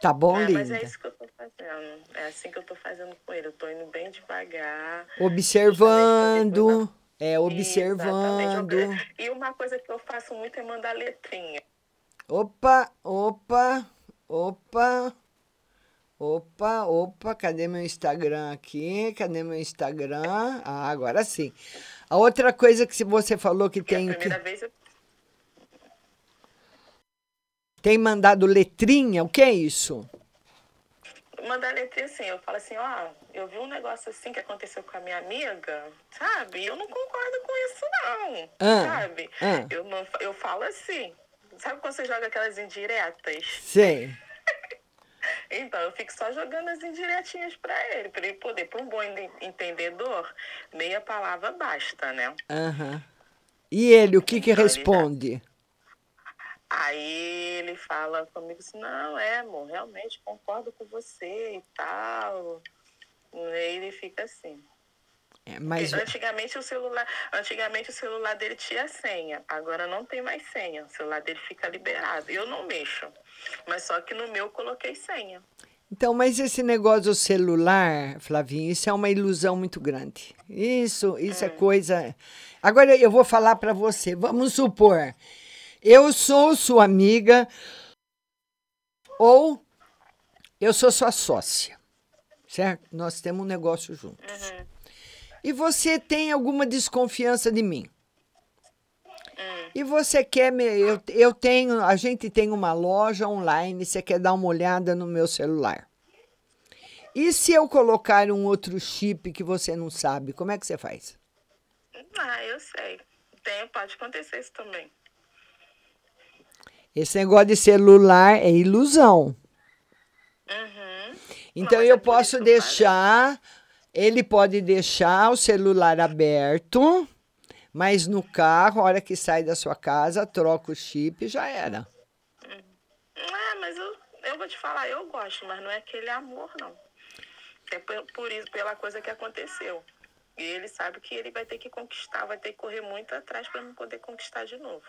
tá bom, é, linda? Mas é isso que eu tô fazendo. É assim que eu tô fazendo com ele. Eu tô indo bem devagar. Observando. É, observando. E uma coisa que eu faço muito é mandar letrinha. Opa, opa, opa, opa, opa, cadê meu Instagram aqui? Cadê meu Instagram? Ah, agora sim. A outra coisa que você falou que tem a primeira que... vez eu... tem mandado letrinha, o que é isso? Mandar letrinha assim, eu falo assim, ó, eu vi um negócio assim que aconteceu com a minha amiga, sabe? Eu não concordo com isso não, ah, sabe? Ah. Eu, não, eu falo assim, Sabe quando você joga aquelas indiretas? Sim. (laughs) então, eu fico só jogando as indiretinhas para ele, para ele poder, para um bom entendedor, meia palavra basta, né? Aham. Uhum. E ele, o que que então, responde? Ele Aí ele fala comigo assim, não, é, amor, realmente concordo com você e tal. E ele fica assim. É, mas... Antigamente o celular, antigamente o celular dele tinha senha, agora não tem mais senha. O celular dele fica liberado. Eu não mexo, mas só que no meu eu coloquei senha. Então, mas esse negócio do celular, Flavinho, isso é uma ilusão muito grande. Isso, isso é hum. é coisa. Agora eu vou falar para você. Vamos supor, eu sou sua amiga ou eu sou sua sócia, certo? Nós temos um negócio juntos. Uhum e você tem alguma desconfiança de mim. Hum. E você quer me. Eu, eu tenho. A gente tem uma loja online, você quer dar uma olhada no meu celular. E se eu colocar um outro chip que você não sabe, como é que você faz? Ah, eu sei. Tem, pode acontecer isso também. Esse negócio de celular é ilusão. Uhum. Então não, eu é posso deixar ele pode deixar o celular aberto, mas no carro, a hora que sai da sua casa, troca o chip e já era. É, mas eu, eu vou te falar, eu gosto, mas não é aquele amor, não. É por, por isso, pela coisa que aconteceu. E ele sabe que ele vai ter que conquistar, vai ter que correr muito atrás para não poder conquistar de novo.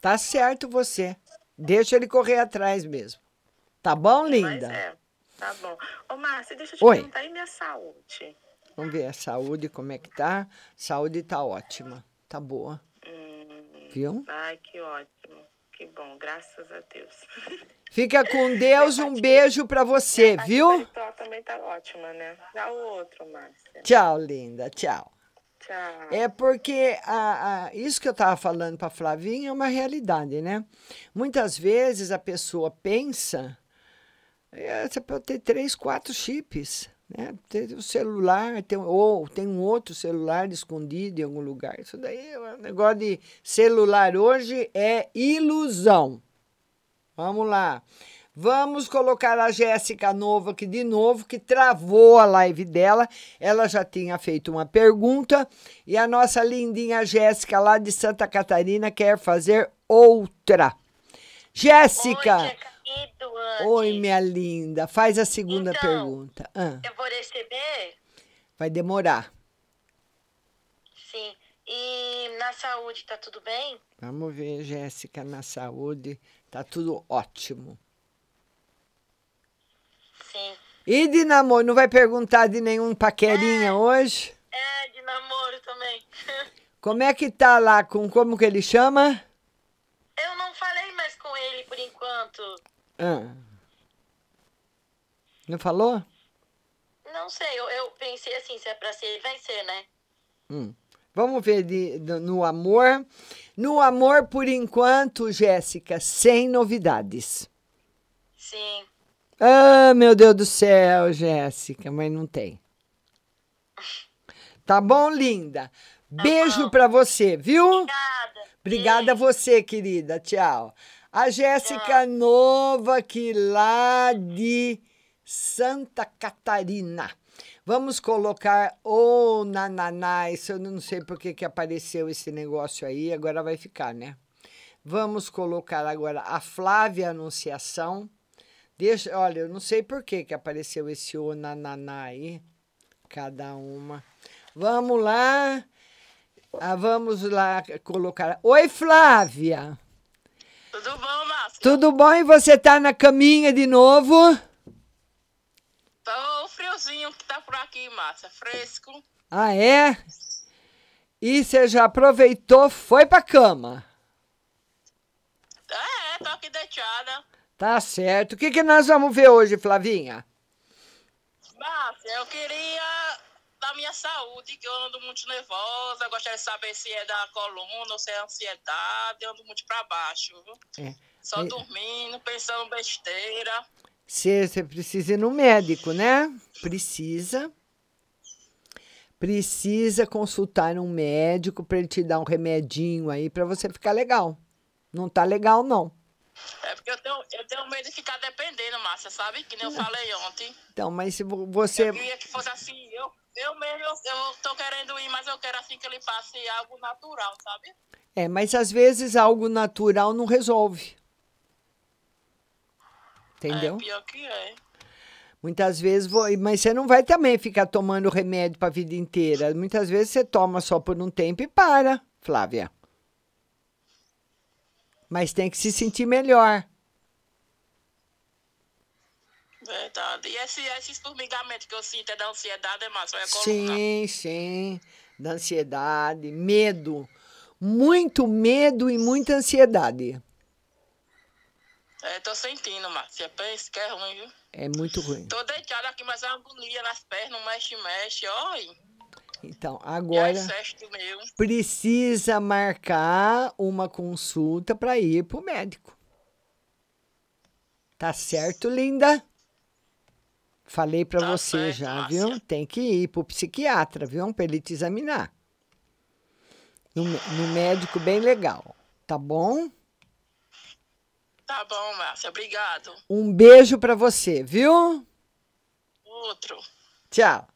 Tá certo você. Deixa ele correr atrás mesmo. Tá bom, linda? Mas é. Tá bom. Ô, Márcia, deixa eu te Oi. perguntar, e minha saúde? Vamos ver a saúde, como é que tá? Saúde tá ótima, tá boa. Hum, Viu? Ai, que ótimo. Que bom, graças a Deus. (laughs) Fica com Deus, um beijo para você, a viu? também tá ótima, né? Dá o outro, Márcia. Tchau, linda, tchau. Tchau. É porque a, a, isso que eu estava falando para Flavinha é uma realidade, né? Muitas vezes a pessoa pensa, é, você pode ter três, quatro chips, né? Tem o celular, tem, ou tem um outro celular escondido em algum lugar. Isso daí, é um negócio de celular hoje é ilusão. Vamos lá. Vamos colocar a Jéssica Nova aqui de novo, que travou a live dela. Ela já tinha feito uma pergunta e a nossa lindinha Jéssica, lá de Santa Catarina, quer fazer outra. Jéssica! Oi, Oi, minha linda. Faz a segunda Então, pergunta. Ah, Eu vou receber? vai demorar. Sim. E na saúde, tá tudo bem? Vamos ver, Jéssica, na saúde. Tá tudo ótimo. Sim. E de namoro? Não vai perguntar de nenhum paquerinha hoje? É, de namoro também. (laughs) Como é que tá lá com como que ele chama? Eu não falei mais com ele por enquanto. Ah. Não falou? Não sei, eu, eu pensei assim, se é pra ser, vai ser, né? Hum. Vamos ver de, do- no amor. No amor, por enquanto, Jéssica, sem novidades. Sim. Ah, meu Deus do céu, Jéssica, mas não tem. (laughs) Tá bom, linda? Beijo pra você, viu? Obrigada. Obrigada a você, querida. Tchau. A Jéssica Nova, aqui lá de Santa Catarina. Vamos colocar o nananá. Isso eu não sei por que que apareceu esse negócio aí. Agora vai ficar, né? Vamos colocar agora a Flávia Anunciação. Deixa, olha, eu não sei por que que apareceu esse o nananá aí. Cada uma. Vamos lá. Ah, vamos lá colocar. Oi, Flávia. Tudo bom, Márcia? Tudo bom? E você tá na caminha de novo? Tá o friozinho que tá por aqui, Márcia. Fresco. Ah, é? E você já aproveitou, foi pra cama. É, tô aqui deitada. Tá certo. O que, que nós vamos ver hoje, Flavinha? Márcia, eu queria da minha saúde, que eu ando muito nervosa. Gostaria de saber se é da coluna ou se é ansiedade. Eu ando muito pra baixo, viu? É. Só É. dormindo, pensando besteira. Você, você precisa ir no médico, né? Precisa. Precisa consultar um médico para ele te dar um remedinho aí para você ficar legal. Não tá legal, não. É porque eu tenho, eu tenho medo de ficar dependendo, Márcia, sabe? Que nem eu falei ontem. Então, mas se vo- você. Eu queria que fosse assim, eu, eu mesmo, eu, tô querendo ir, mas eu quero assim que ele passe algo natural, sabe? É, mas às vezes algo natural não resolve. Entendeu? É, pior que é. Muitas vezes, vo- mas você não vai também ficar tomando remédio para a vida inteira. Muitas vezes você toma só por um tempo e para, Flávia. Mas tem que se sentir melhor. Verdade. E esse, esses formigamentos que eu sinto é da ansiedade, é Márcia? É coluna. Sim, sim. Da ansiedade, medo. Muito medo e muita ansiedade. É, tô sentindo, Márcia. Pensa que é ruim, viu? É muito ruim. Tô deitada aqui, mas a agonia nas pernas, não mexe, mexe. Oi. Então, agora precisa marcar uma consulta para ir para o médico. Tá certo, linda? Falei para Tá você certo, já, Márcia. viu? Tem que ir pro psiquiatra, viu? Para ele te examinar. No, no médico bem legal, tá bom? Tá bom, Márcia. Obrigado. Um beijo para você, viu? Outro. Tchau.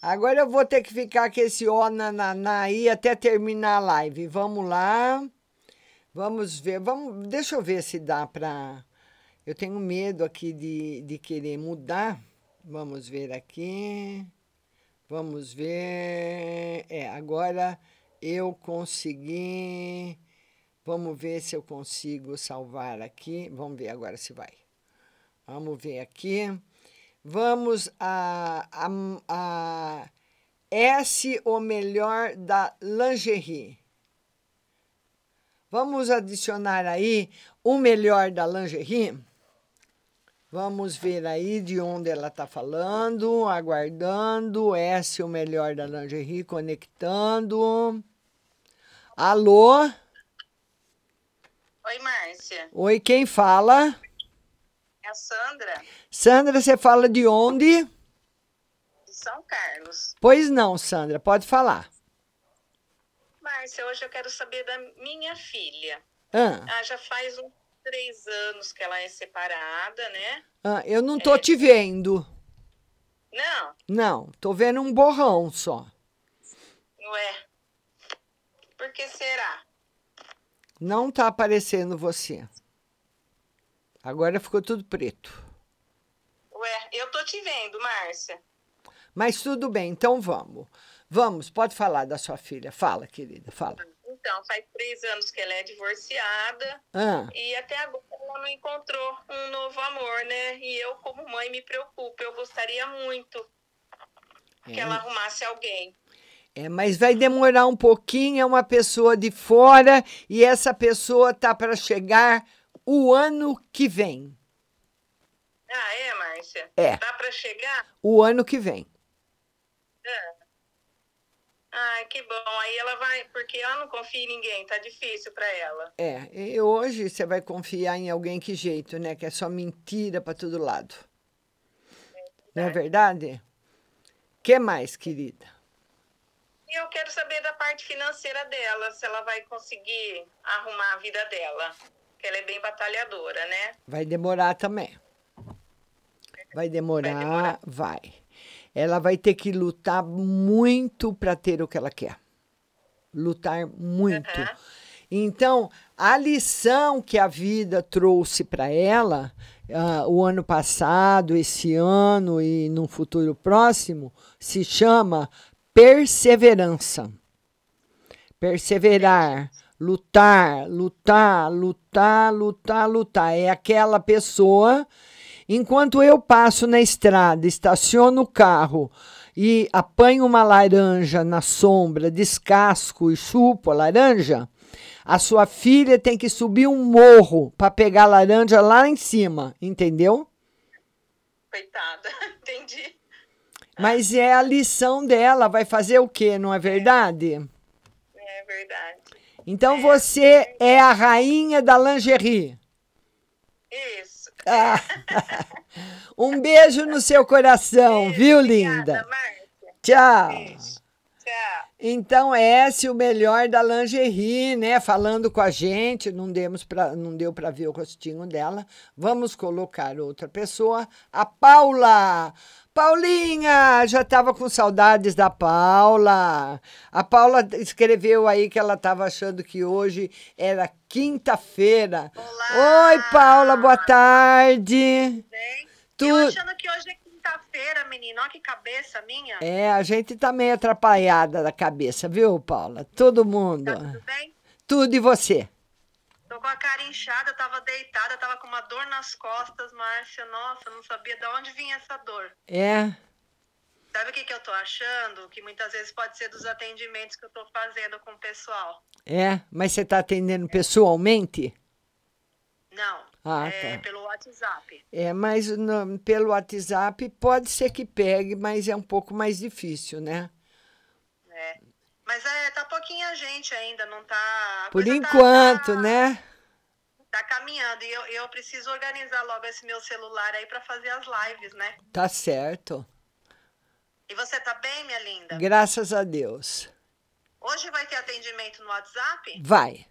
Agora eu vou ter que ficar com esse ó nananá aí até terminar a live. Vamos lá. Vamos ver. Vamos, deixa eu ver se dá para. Eu tenho medo aqui de, de querer mudar. Vamos ver aqui. Vamos ver. É, agora eu consegui. Vamos ver se eu consigo salvar aqui. Vamos ver agora se vai. Vamos ver aqui. Vamos a, a, a S, o melhor da lingerie. Vamos adicionar aí o melhor da lingerie. Vamos ver aí de onde ela está falando, aguardando. S, o melhor da lingerie, conectando. Alô? Oi, Márcia. Oi, quem fala? É a Sandra. Sandra, você fala de onde? De São Carlos. Pois não, Sandra, pode falar. Márcia, hoje eu quero saber da minha filha. Ah. ah já faz uns três anos que ela é separada, né? Ah, eu não tô é... te vendo. Não? Não, tô vendo um borrão só. Ué, por que será? Não tá aparecendo você. Agora ficou tudo preto. Ué, eu tô te vendo, Márcia. Mas tudo bem, então vamos. Vamos, pode falar da sua filha. Fala, querida, fala. Então, faz três anos que ela é divorciada ah. e até agora ela não encontrou um novo amor, né? E eu, como mãe, me preocupo. Eu gostaria muito é. que ela arrumasse alguém. É, mas vai demorar um pouquinho, é uma pessoa de fora e essa pessoa tá para chegar o ano que vem. Ah, é, Márcia? É. Dá para chegar? O ano que vem. É. Ai, que bom. Aí ela vai, porque ela não confia em ninguém, tá difícil para ela. É, e hoje você vai confiar em alguém que jeito, né? Que é só mentira para todo lado. É não é verdade? que mais, querida? Eu quero saber da parte financeira dela, se ela vai conseguir arrumar a vida dela. Que ela é bem batalhadora, né? Vai demorar também. Vai demorar, vai. Demorar. vai ela vai ter que lutar muito para ter o que ela quer. Lutar muito. Uhum. Então, a lição que a vida trouxe para ela uh, o ano passado, esse ano e no futuro próximo se chama perseverança. Perseverar, lutar, lutar, lutar, lutar, lutar. É aquela pessoa Enquanto eu passo na estrada, estaciono o carro e apanho uma laranja na sombra, descasco e chupo a laranja, a sua filha tem que subir um morro para pegar a laranja lá em cima, entendeu? Coitada, (laughs) entendi. Mas é a lição dela, vai fazer o quê, não é verdade? É verdade. Então é. você é a rainha da lingerie. Ah, (laughs) um beijo no seu coração, beijo, viu, linda? Tchau. Beijo. Tchau. Então, esse é o melhor da lingerie, né? Falando com a gente, não, demos pra, não deu para ver o rostinho dela. Vamos colocar outra pessoa, a Paula. Paulinha, já estava com saudades da Paula. A Paula escreveu aí que ela estava achando que hoje era quinta-feira. Oi, Paula, boa tarde. Bem? Tu... Eu achando que hoje é quinta-feira, menina. Olha que cabeça minha. É, a gente tá meio atrapalhada da cabeça, viu, Paula? Todo mundo. Tá tudo bem? Tudo e você? Tô com a cara inchada, tava deitada, tava com uma dor nas costas, Márcia. Nossa, não sabia de onde vinha essa dor. É. Sabe o que, que eu tô achando? Que muitas vezes pode ser dos atendimentos que eu tô fazendo com o pessoal. É, mas você tá atendendo pessoalmente? Não. Ah, é tá. pelo WhatsApp. É, mas no, pelo WhatsApp pode ser que pegue, mas é um pouco mais difícil, né? É. Mas é, tá pouquinha gente ainda, não tá. Por tá enquanto, tá, né? Tá caminhando. E eu, eu preciso organizar logo esse meu celular aí para fazer as lives, né? Tá certo. E você tá bem, minha linda? Graças a Deus. Hoje vai ter atendimento no WhatsApp? Vai.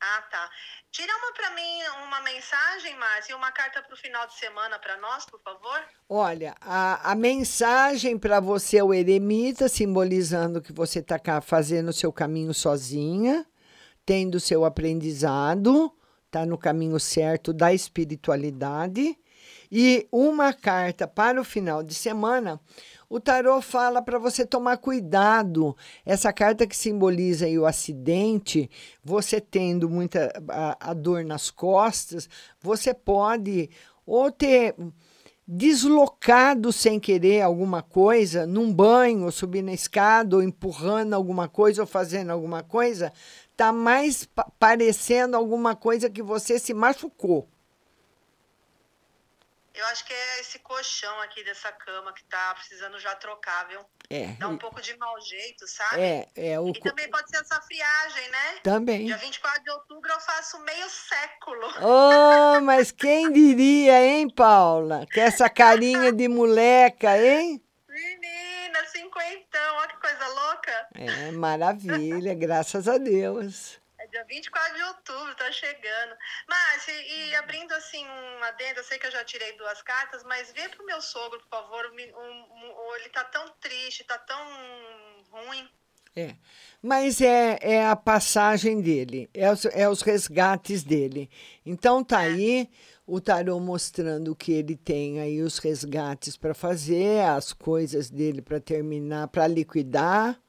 Ah, tá. Tira uma para mim, uma mensagem, Márcia, e uma carta para o final de semana para nós, por favor. Olha, a, a mensagem para você é o eremita, simbolizando que você está fazendo o seu caminho sozinha, tendo seu aprendizado, está no caminho certo da espiritualidade. E uma carta para o final de semana, o tarô fala para você tomar cuidado. Essa carta que simboliza o acidente, você tendo muita a, a dor nas costas, você pode ou ter deslocado sem querer alguma coisa, num banho, ou subir na escada, ou empurrando alguma coisa, ou fazendo alguma coisa, tá mais pa parecendo alguma coisa que você se machucou. Eu acho que é esse colchão aqui dessa cama que tá precisando já trocar, viu? É. Dá um pouco de mau jeito, sabe? É, é o. E também pode ser essa friagem, né? Também. Dia 24 de outubro eu faço meio século. Oh, mas quem (laughs) diria, hein, Paula? Que essa carinha de moleca, hein? Menina, cinquentão, olha que coisa louca. É, maravilha, graças a Deus. É dia 24 de outubro, tá chegando. Márcia, e, e abrindo assim um adendo, eu sei que eu já tirei duas cartas, mas vê pro meu sogro, por favor, um, um, um, ele tá tão triste, tá tão ruim. É, mas é, é a passagem dele, é os, é os resgates dele. Então tá aí o tarô mostrando que ele tem aí os resgates para fazer, as coisas dele para terminar, para liquidar.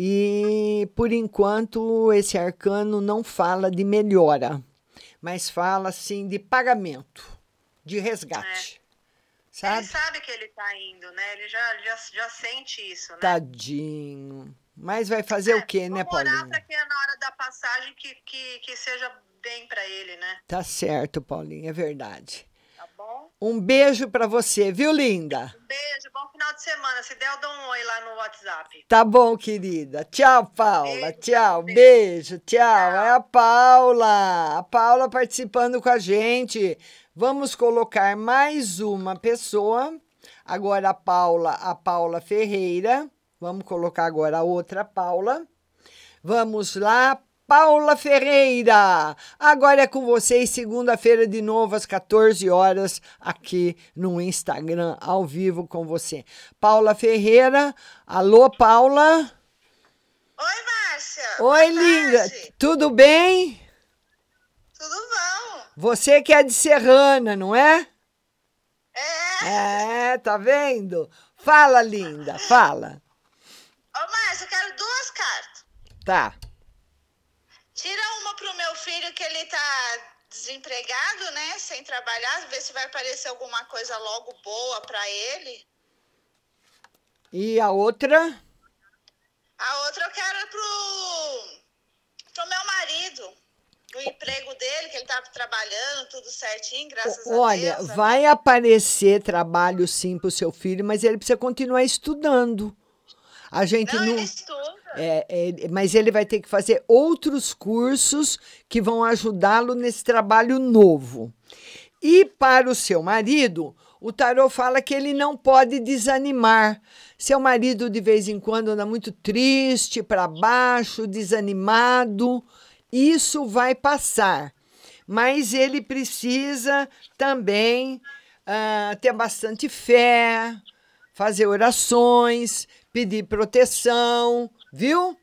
E por enquanto esse arcano não fala de melhora, mas fala assim de pagamento, de resgate. É. Sabe? Ele sabe que ele tá indo, né? Ele já, já, já sente isso, né? Tadinho. Mas vai fazer o quê, né, Vamos orar que na hora da passagem que, que, que seja bem para ele, né? Tá certo, Paulinha, é verdade. Bom? Um beijo para você, viu, linda? Um beijo, bom final de semana. Se der, eu dou um oi lá no WhatsApp. Tá bom, querida. Tchau, Paula. tchau. Beijo, tchau. É a Paula. A Paula participando com a gente. Vamos colocar mais uma pessoa. Agora a Paula, a Paula Ferreira. Vamos colocar agora a outra Paula. Vamos lá, Paula Ferreira. Agora é com vocês, segunda-feira de novo, às 14 horas, aqui no Instagram, ao vivo com você. Paula Ferreira. Alô, Paula. Oi, Márcia. Oi, linda. Tudo bem? Tudo bom. Você que é de Serrana, não é? É. É, tá vendo? Fala, linda, fala. Ô, Márcia, eu quero duas cartas. Tá. Tira uma pro meu filho que ele tá desempregado, né? Sem trabalhar, ver se vai aparecer alguma coisa logo boa pra ele. E a outra? A outra eu quero pro, pro meu marido. O emprego dele, que ele tá trabalhando, tudo certinho, graças Olha, a Deus. vai aparecer trabalho sim pro seu filho, mas ele precisa continuar estudando. A gente Não, não. É, é, mas ele vai ter que fazer outros cursos que vão ajudá-lo nesse trabalho novo. E para o seu marido, o tarô fala que ele não pode desanimar. Seu marido de vez em quando anda muito triste, para baixo, desanimado. Isso vai passar. Mas ele precisa também ah, ter bastante fé, fazer orações, pedir proteção, viu?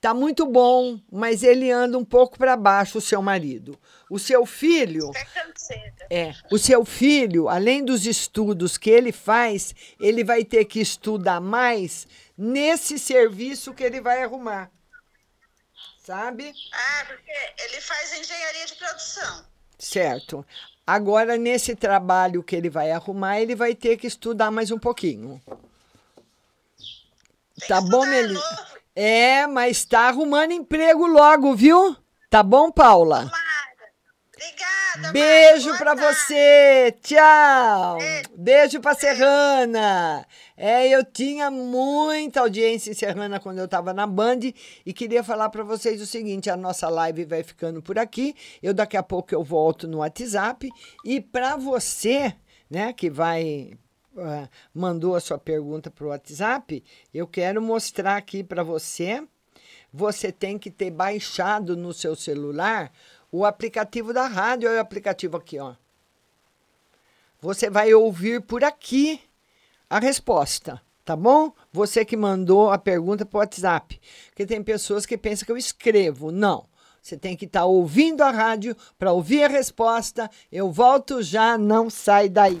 Tá muito bom, mas ele anda um pouco para baixo, o seu marido. O seu filho. É, o seu filho, além dos estudos que ele faz, ele vai ter que estudar mais nesse serviço que ele vai arrumar. Sabe? Ah, porque ele faz engenharia de produção. Certo. Agora, nesse trabalho que ele vai arrumar, ele vai ter que estudar mais um pouquinho. Tá bom, Melissa? É, mas tá arrumando emprego logo, viu? Tá bom, Paula? Obrigada. Beijo para você. Tchau. Beijo para Serrana. É, eu tinha muita audiência em Serrana quando eu estava na Band e queria falar para vocês o seguinte, a nossa live vai ficando por aqui. Eu daqui a pouco eu volto no WhatsApp e para você, né, que vai uh, mandou a sua pergunta para o WhatsApp, eu quero mostrar aqui para você. Você tem que ter baixado no seu celular o aplicativo da rádio, olha o aplicativo aqui, ó. Você vai ouvir por aqui a resposta, tá bom? Você que mandou a pergunta para o WhatsApp. Porque tem pessoas que pensam que eu escrevo. Não. Você tem que estar tá ouvindo a rádio para ouvir a resposta. Eu volto já, não sai daí.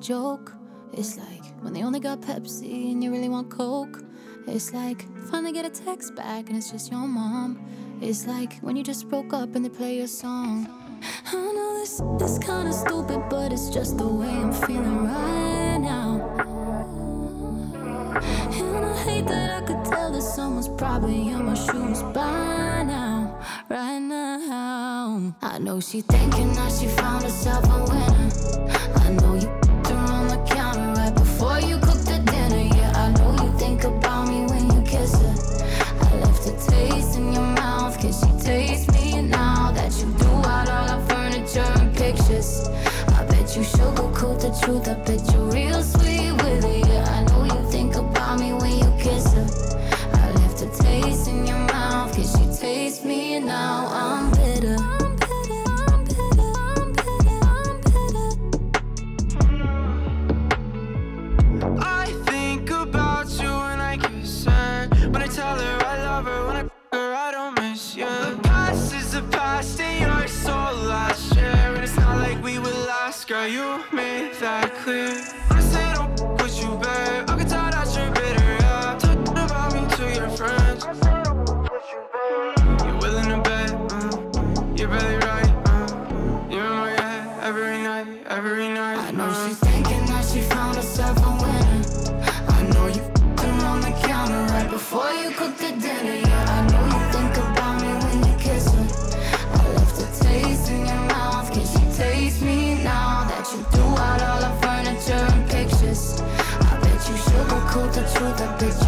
Joke. It's like when they only got Pepsi and you really want Coke. It's like finally get a text back and it's just your mom. It's like when you just broke up and they play your song. I know this is kinda stupid, but it's just the way I'm feeling right now. And I hate that I could tell that someone's probably in my shoes by now, right now. I know she thinking that she found herself a winner. I know you truth. I bet you're real you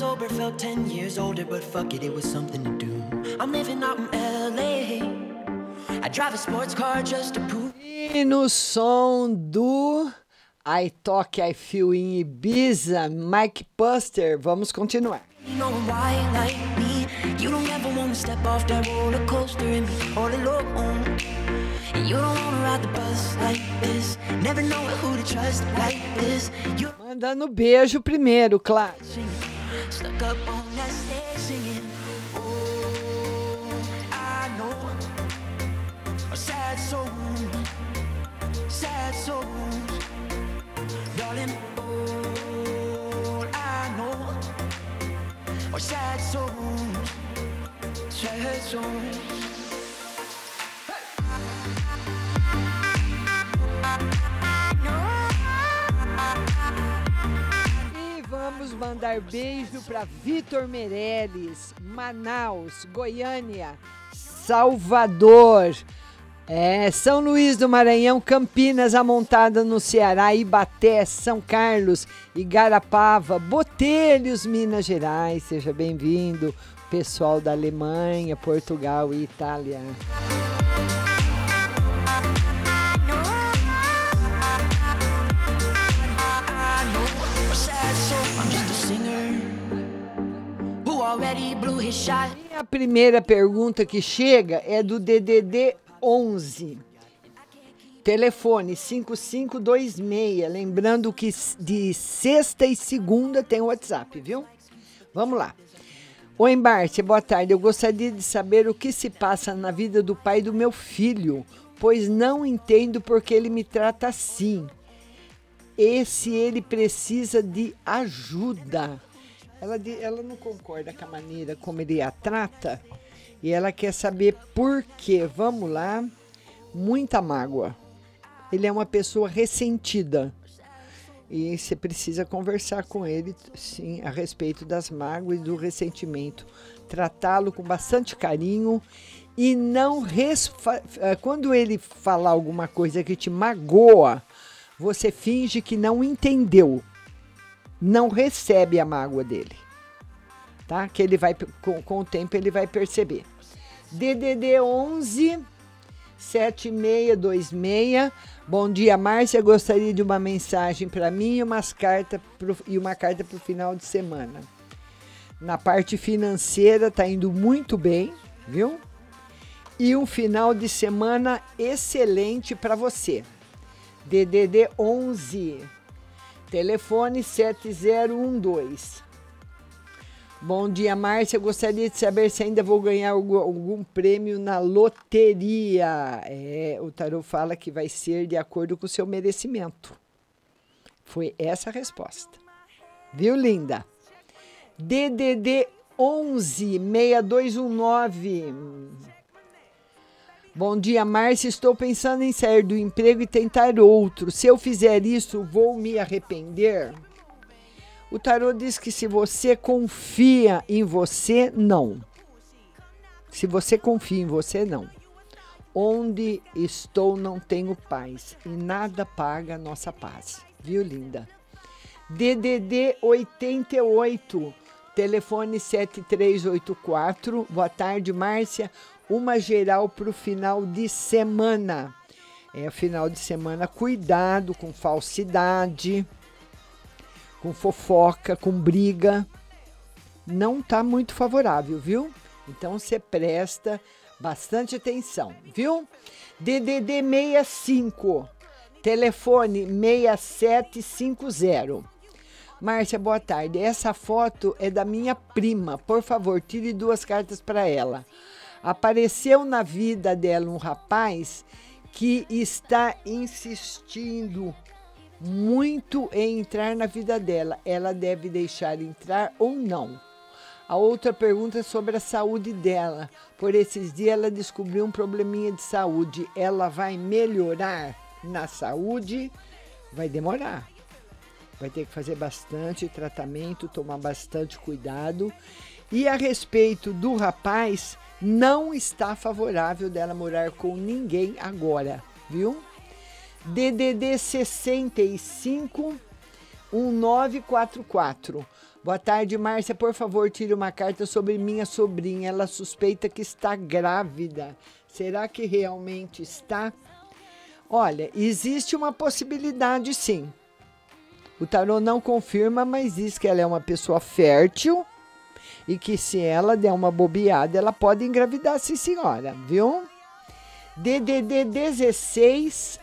sober, felt 10 years older, but fuck it, it was something to do. I'm living out in LA. I drive a sports car just to prove. E no som do I Talk I Feel in Ibiza, Mike Buster, vamos continuar. You know why like me. You don't ever wanna step off that roller coaster and be all alone. And you don't wanna ride the bus like this. Never know who to trust like this. You Mandando beijo primeiro, claro. Stuck up on that stage singing. Oh, I know a sad soul, sad soul, darling. Oh, I know a sad soul, sad soul. Vamos mandar beijo para Vitor Meirelles, Manaus, Goiânia, Salvador, é, São Luís do Maranhão, Campinas, Amontada no Ceará, Ibaté, São Carlos, Igarapava, Botelhos, Minas Gerais. Seja bem-vindo, pessoal da Alemanha, Portugal e Itália. A primeira pergunta que chega é do DDD 11. Telefone 5526. Lembrando que de sexta e segunda tem WhatsApp, viu? Vamos lá. Oi, Márcia, boa tarde. Eu gostaria de saber o que se passa na vida do pai do meu filho, pois não entendo porque ele me trata assim. E se ele precisa de ajuda. Ela, ela não concorda com a maneira como ele a trata e ela quer saber por quê. Vamos lá. Muita mágoa. Ele é uma pessoa ressentida. E você precisa conversar com ele, sim, a respeito das mágoas e do ressentimento. Tratá-lo com bastante carinho e não. eh, Quando ele falar alguma coisa que te magoa, você finge que não entendeu. Não recebe a mágoa dele. Tá? Que ele vai, com, com o tempo, ele vai perceber. DDD 11 7626. Bom dia, Márcia. Gostaria de uma mensagem para mim e, umas carta pro, e uma carta para o final de semana. Na parte financeira está indo muito bem, viu? E um final de semana excelente para você. DDD 11, telefone 7012. Bom dia, Márcia. Gostaria de saber se ainda vou ganhar algum, algum prêmio na loteria. É, o Tarô fala que vai ser de acordo com o seu merecimento. Foi essa a resposta. Viu, linda? DDD 11 6219. Bom dia, Márcia. Estou pensando em sair do emprego e tentar outro. Se eu fizer isso, vou me arrepender? O tarô diz que se você confia em você, não. Se você confia em você, não. Onde estou, não tenho paz. E nada paga a nossa paz. Viu, linda? DDD 88, telefone 7384. Boa tarde, Márcia. Uma geral para o final de semana. É, final de semana, cuidado com falsidade com fofoca, com briga. não tá muito favorável, viu? Então você presta bastante atenção, viu? DDD 65, telefone 6750. Márcia, boa tarde. Essa foto é da minha prima. Por favor, tire duas cartas para ela. Apareceu na vida dela um rapaz que está insistindo muito em entrar na vida dela. Ela deve deixar entrar ou não? A outra pergunta é sobre a saúde dela. Por esses dias ela descobriu um probleminha de saúde. Ela vai melhorar na saúde? Vai demorar. Vai ter que fazer bastante tratamento, tomar bastante cuidado. E a respeito do rapaz, não está favorável dela morar com ninguém agora, viu? DDD 65 1944. Boa tarde, Márcia. Por favor, tire uma carta sobre minha sobrinha. Ela suspeita que está grávida. Será que realmente está? Olha, existe uma possibilidade sim. O tarô não confirma, mas diz que ela é uma pessoa fértil e que se ela der uma bobeada, ela pode engravidar, sim, senhora, viu? DDD 16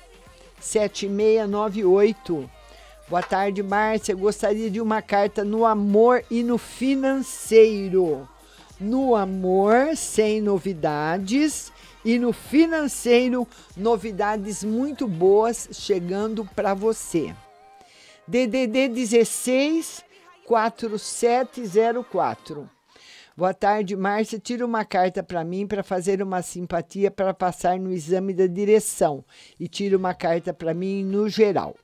7698. Boa tarde, Márcia. Gostaria de uma carta no amor e no financeiro. No amor, sem novidades. E no financeiro, novidades muito boas chegando para você. DDD 16 4704. Boa tarde, Márcia. Tira uma carta para mim para fazer uma simpatia para passar no exame da direção. E tira uma carta para mim no geral.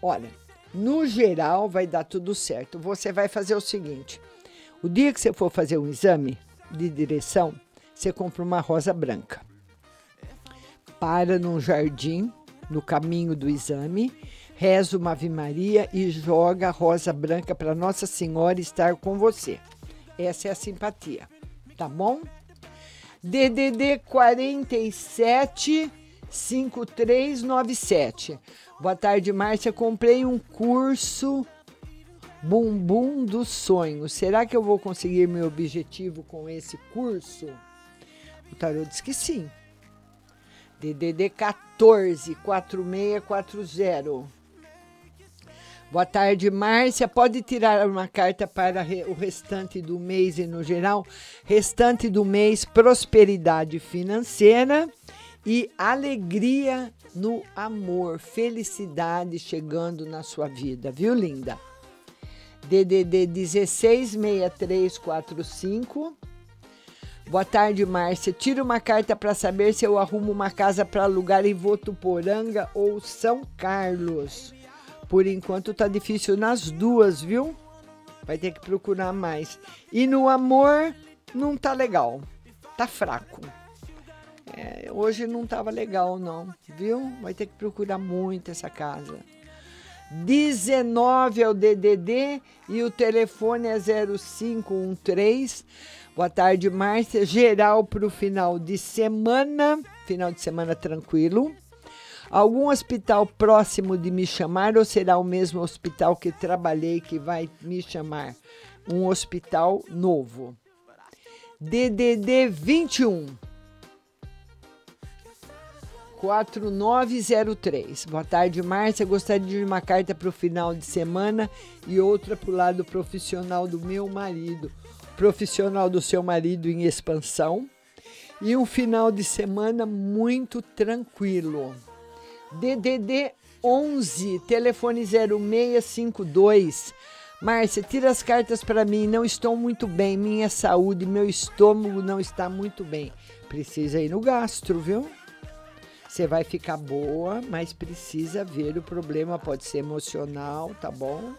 Olha, no geral vai dar tudo certo. Você vai fazer o seguinte: o dia que você for fazer um exame de direção, você compra uma rosa branca. Para num jardim, no caminho do exame reza uma Ave Maria e joga a rosa branca para Nossa Senhora estar com você. Essa é a simpatia, tá bom? DDD 47 5397. Boa tarde, Márcia. Comprei um curso Bumbum do Sonho. Será que eu vou conseguir meu objetivo com esse curso? O tarô diz que sim. DDD 14 4640. Boa tarde, Márcia. Pode tirar uma carta para o restante do mês e no geral? Restante do mês, prosperidade financeira e alegria no amor, felicidade chegando na sua vida, viu, linda? DDD 166345. Boa tarde, Márcia. Tira uma carta para saber se eu arrumo uma casa para alugar em Votuporanga ou São Carlos. Por enquanto tá difícil nas duas, viu? Vai ter que procurar mais. E no amor, não tá legal. Tá fraco. É, hoje não tava legal, não, viu? Vai ter que procurar muito essa casa. 19 é o DDD e o telefone é 0513. Boa tarde, Márcia. Geral para o final de semana. Final de semana tranquilo. Algum hospital próximo de me chamar ou será o mesmo hospital que trabalhei que vai me chamar? Um hospital novo. DDD 21 4903. Boa tarde, Márcia. Gostaria de uma carta para o final de semana e outra para o lado profissional do meu marido. Profissional do seu marido em expansão. E um final de semana muito tranquilo. DDD 11, telefone 0652. Márcia, tira as cartas para mim. Não estou muito bem. Minha saúde, meu estômago não está muito bem. Precisa ir no gastro, viu? Você vai ficar boa, mas precisa ver o problema. Pode ser emocional, tá bom?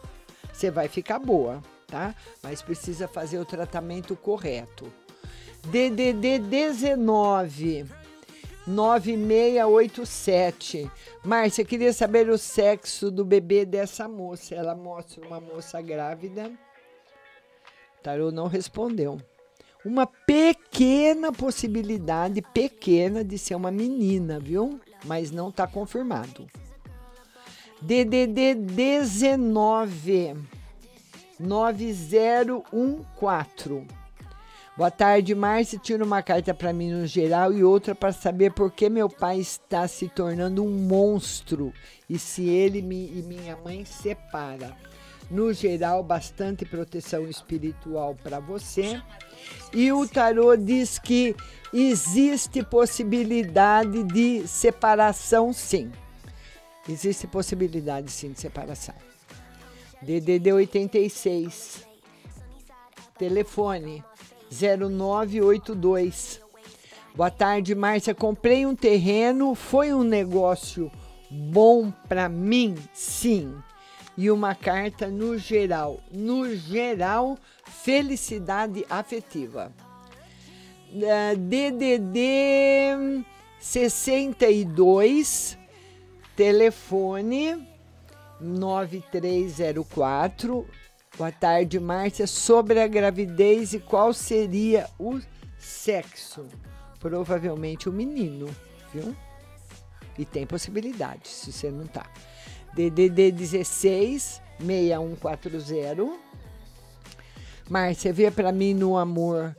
Você vai ficar boa, tá? Mas precisa fazer o tratamento correto. DDD 19. 9687. Márcia, queria saber o sexo do bebê dessa moça. Ela mostra uma moça grávida. Tarô não respondeu. Uma pequena possibilidade, pequena, de ser uma menina, viu? Mas não está confirmado. DDD 19 9014. Boa tarde, Márcia. Tira uma carta para mim no geral e outra para saber por que meu pai está se tornando um monstro e se ele e minha mãe separa. No geral, bastante proteção espiritual para você. E o tarô diz que existe possibilidade de separação, sim. Existe possibilidade, sim, de separação. DDD 86. Telefone 0982. Boa tarde, Márcia. Comprei um terreno, foi um negócio bom para mim? Sim. E uma carta no geral. No geral, felicidade afetiva. DDD 62, telefone 9304 Boa tarde, Márcia. Sobre a gravidez e qual seria o sexo? Provavelmente o menino, viu? E tem possibilidade, se você não tá. DDD 16 6140. Márcia, vê para mim no amor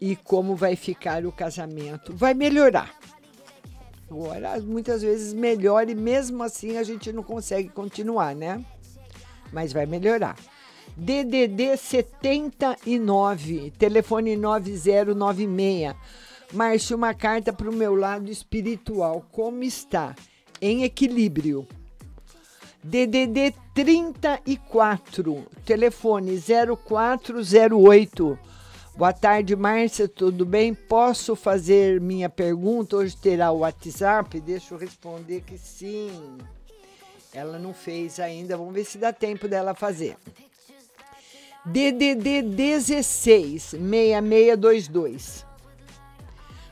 e como vai ficar o casamento. Vai melhorar. Agora, muitas vezes melhora e mesmo assim a gente não consegue continuar, né? Mas vai melhorar. DDD 79, telefone 9096. Márcio, uma carta para o meu lado espiritual. Como está? Em equilíbrio. DDD 34, telefone 0408. Boa tarde, Márcia, tudo bem? Posso fazer minha pergunta? Hoje terá o WhatsApp? Deixa eu responder que sim. Ela não fez ainda, vamos ver se dá tempo dela fazer. DDD 16 6622.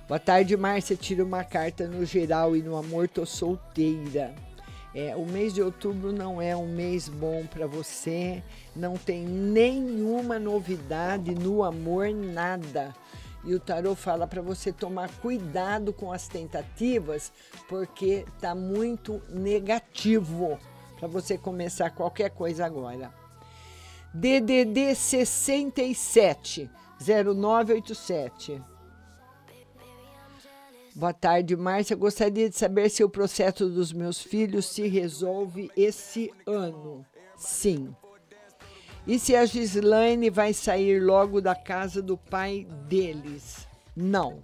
Boa tarde, Márcia. Tira uma carta no geral e no amor, tô solteira. É, o mês de outubro não é um mês bom para você, não tem nenhuma novidade no amor, nada. E o tarô fala para você tomar cuidado com as tentativas, porque tá muito negativo para você começar qualquer coisa agora. DDD 67 0987. Boa tarde, Márcia. Gostaria de saber se o processo dos meus filhos se resolve esse ano. Sim. E se a Gislaine vai sair logo da casa do pai deles? Não.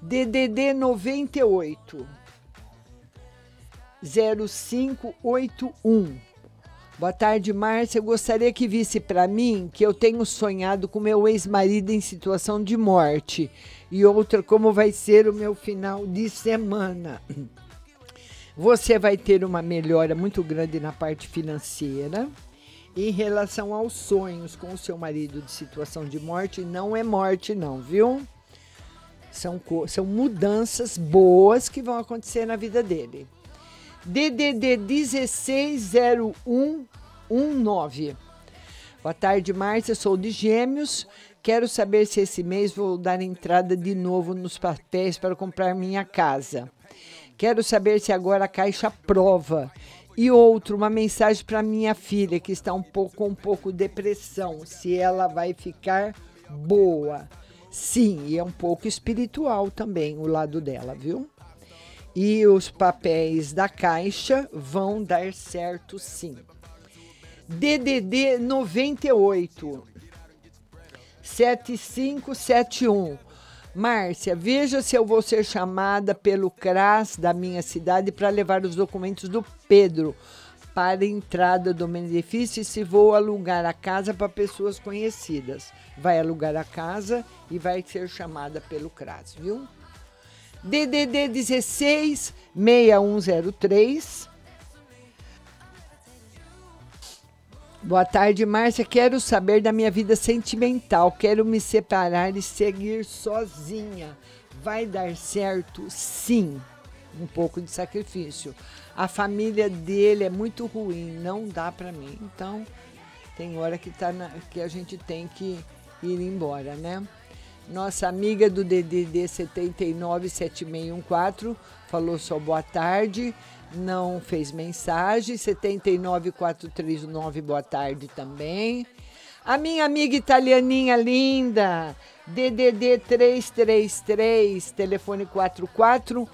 DDD 98 0581. Boa tarde, Márcia. Eu gostaria que visse para mim que eu tenho sonhado com meu ex-marido em situação de morte e outra como vai ser o meu final de semana. Você vai ter uma melhora muito grande na parte financeira. Em relação aos sonhos com o seu marido de situação de morte, não é morte, não, viu? São, são mudanças boas que vão acontecer na vida dele. DDD 160119. Boa tarde, Márcia. Sou de Gêmeos. Quero saber se esse mês vou dar entrada de novo nos papéis para comprar minha casa. Quero saber se agora a caixa prova. E outro, uma mensagem para minha filha que está um pouco com um pouco depressão, se ela vai ficar boa. Sim, e é um pouco espiritual também o lado dela, viu? E os papéis da caixa vão dar certo sim. DDD 98 7571 Márcia, veja se eu vou ser chamada pelo CRAS da minha cidade para levar os documentos do Pedro para a entrada do benefício e se vou alugar a casa para pessoas conhecidas. Vai alugar a casa e vai ser chamada pelo CRAS, viu? DDD 16 6103. Boa tarde, Márcia. Quero saber da minha vida sentimental. Quero me separar e seguir sozinha. Vai dar certo? Sim. Um pouco de sacrifício. A família dele é muito ruim, não dá para mim. Então, tem hora que, tá na, que a gente tem que ir embora, né? Nossa amiga do DDD 797614 falou só boa tarde. não fez mensagem. 79439, boa tarde também. A minha amiga italianinha linda, DDD 333, telefone 44.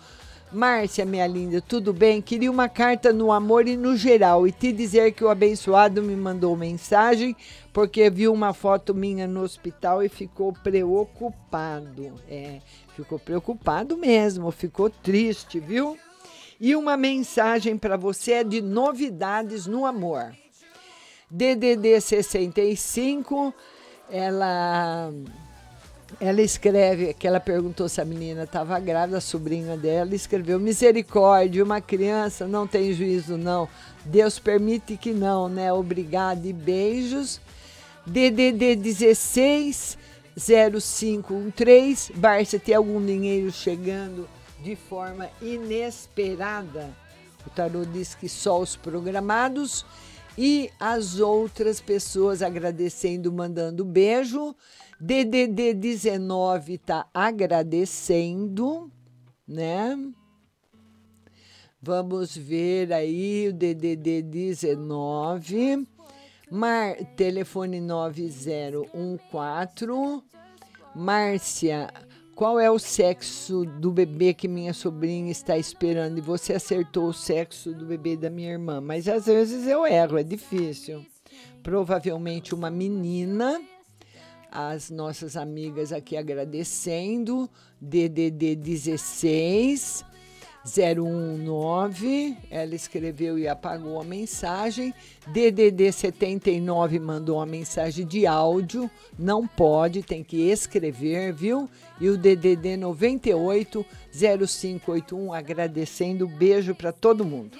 Márcia, minha linda, tudo bem? Queria uma carta no amor e no geral e te dizer que o abençoado me mandou mensagem porque viu uma foto minha no hospital e ficou preocupado. É, ficou preocupado mesmo, ficou triste, viu? E uma mensagem para você é de novidades no amor. DDD 65, ela ela escreve que ela perguntou se a menina estava grávida, a sobrinha dela escreveu: Misericórdia, uma criança não tem juízo, não. Deus permite que não, né? Obrigada e beijos. DDD 16 0513. Bárcia, tem algum dinheiro chegando de forma inesperada? O tarô diz que só os programados e as outras pessoas agradecendo, mandando beijo. DDD 19 tá agradecendo, né? Vamos ver aí o DDD 19. Mar, telefone 9014. Márcia, qual é o sexo do bebê que minha sobrinha está esperando? E você acertou o sexo do bebê da minha irmã, mas às vezes eu erro, é difícil. Provavelmente uma menina as nossas amigas aqui agradecendo. DDD 16 019, ela escreveu e apagou a mensagem. DDD 79 mandou uma mensagem de áudio, não pode, tem que escrever, viu? E o DDD 98 0581 agradecendo, beijo para todo mundo.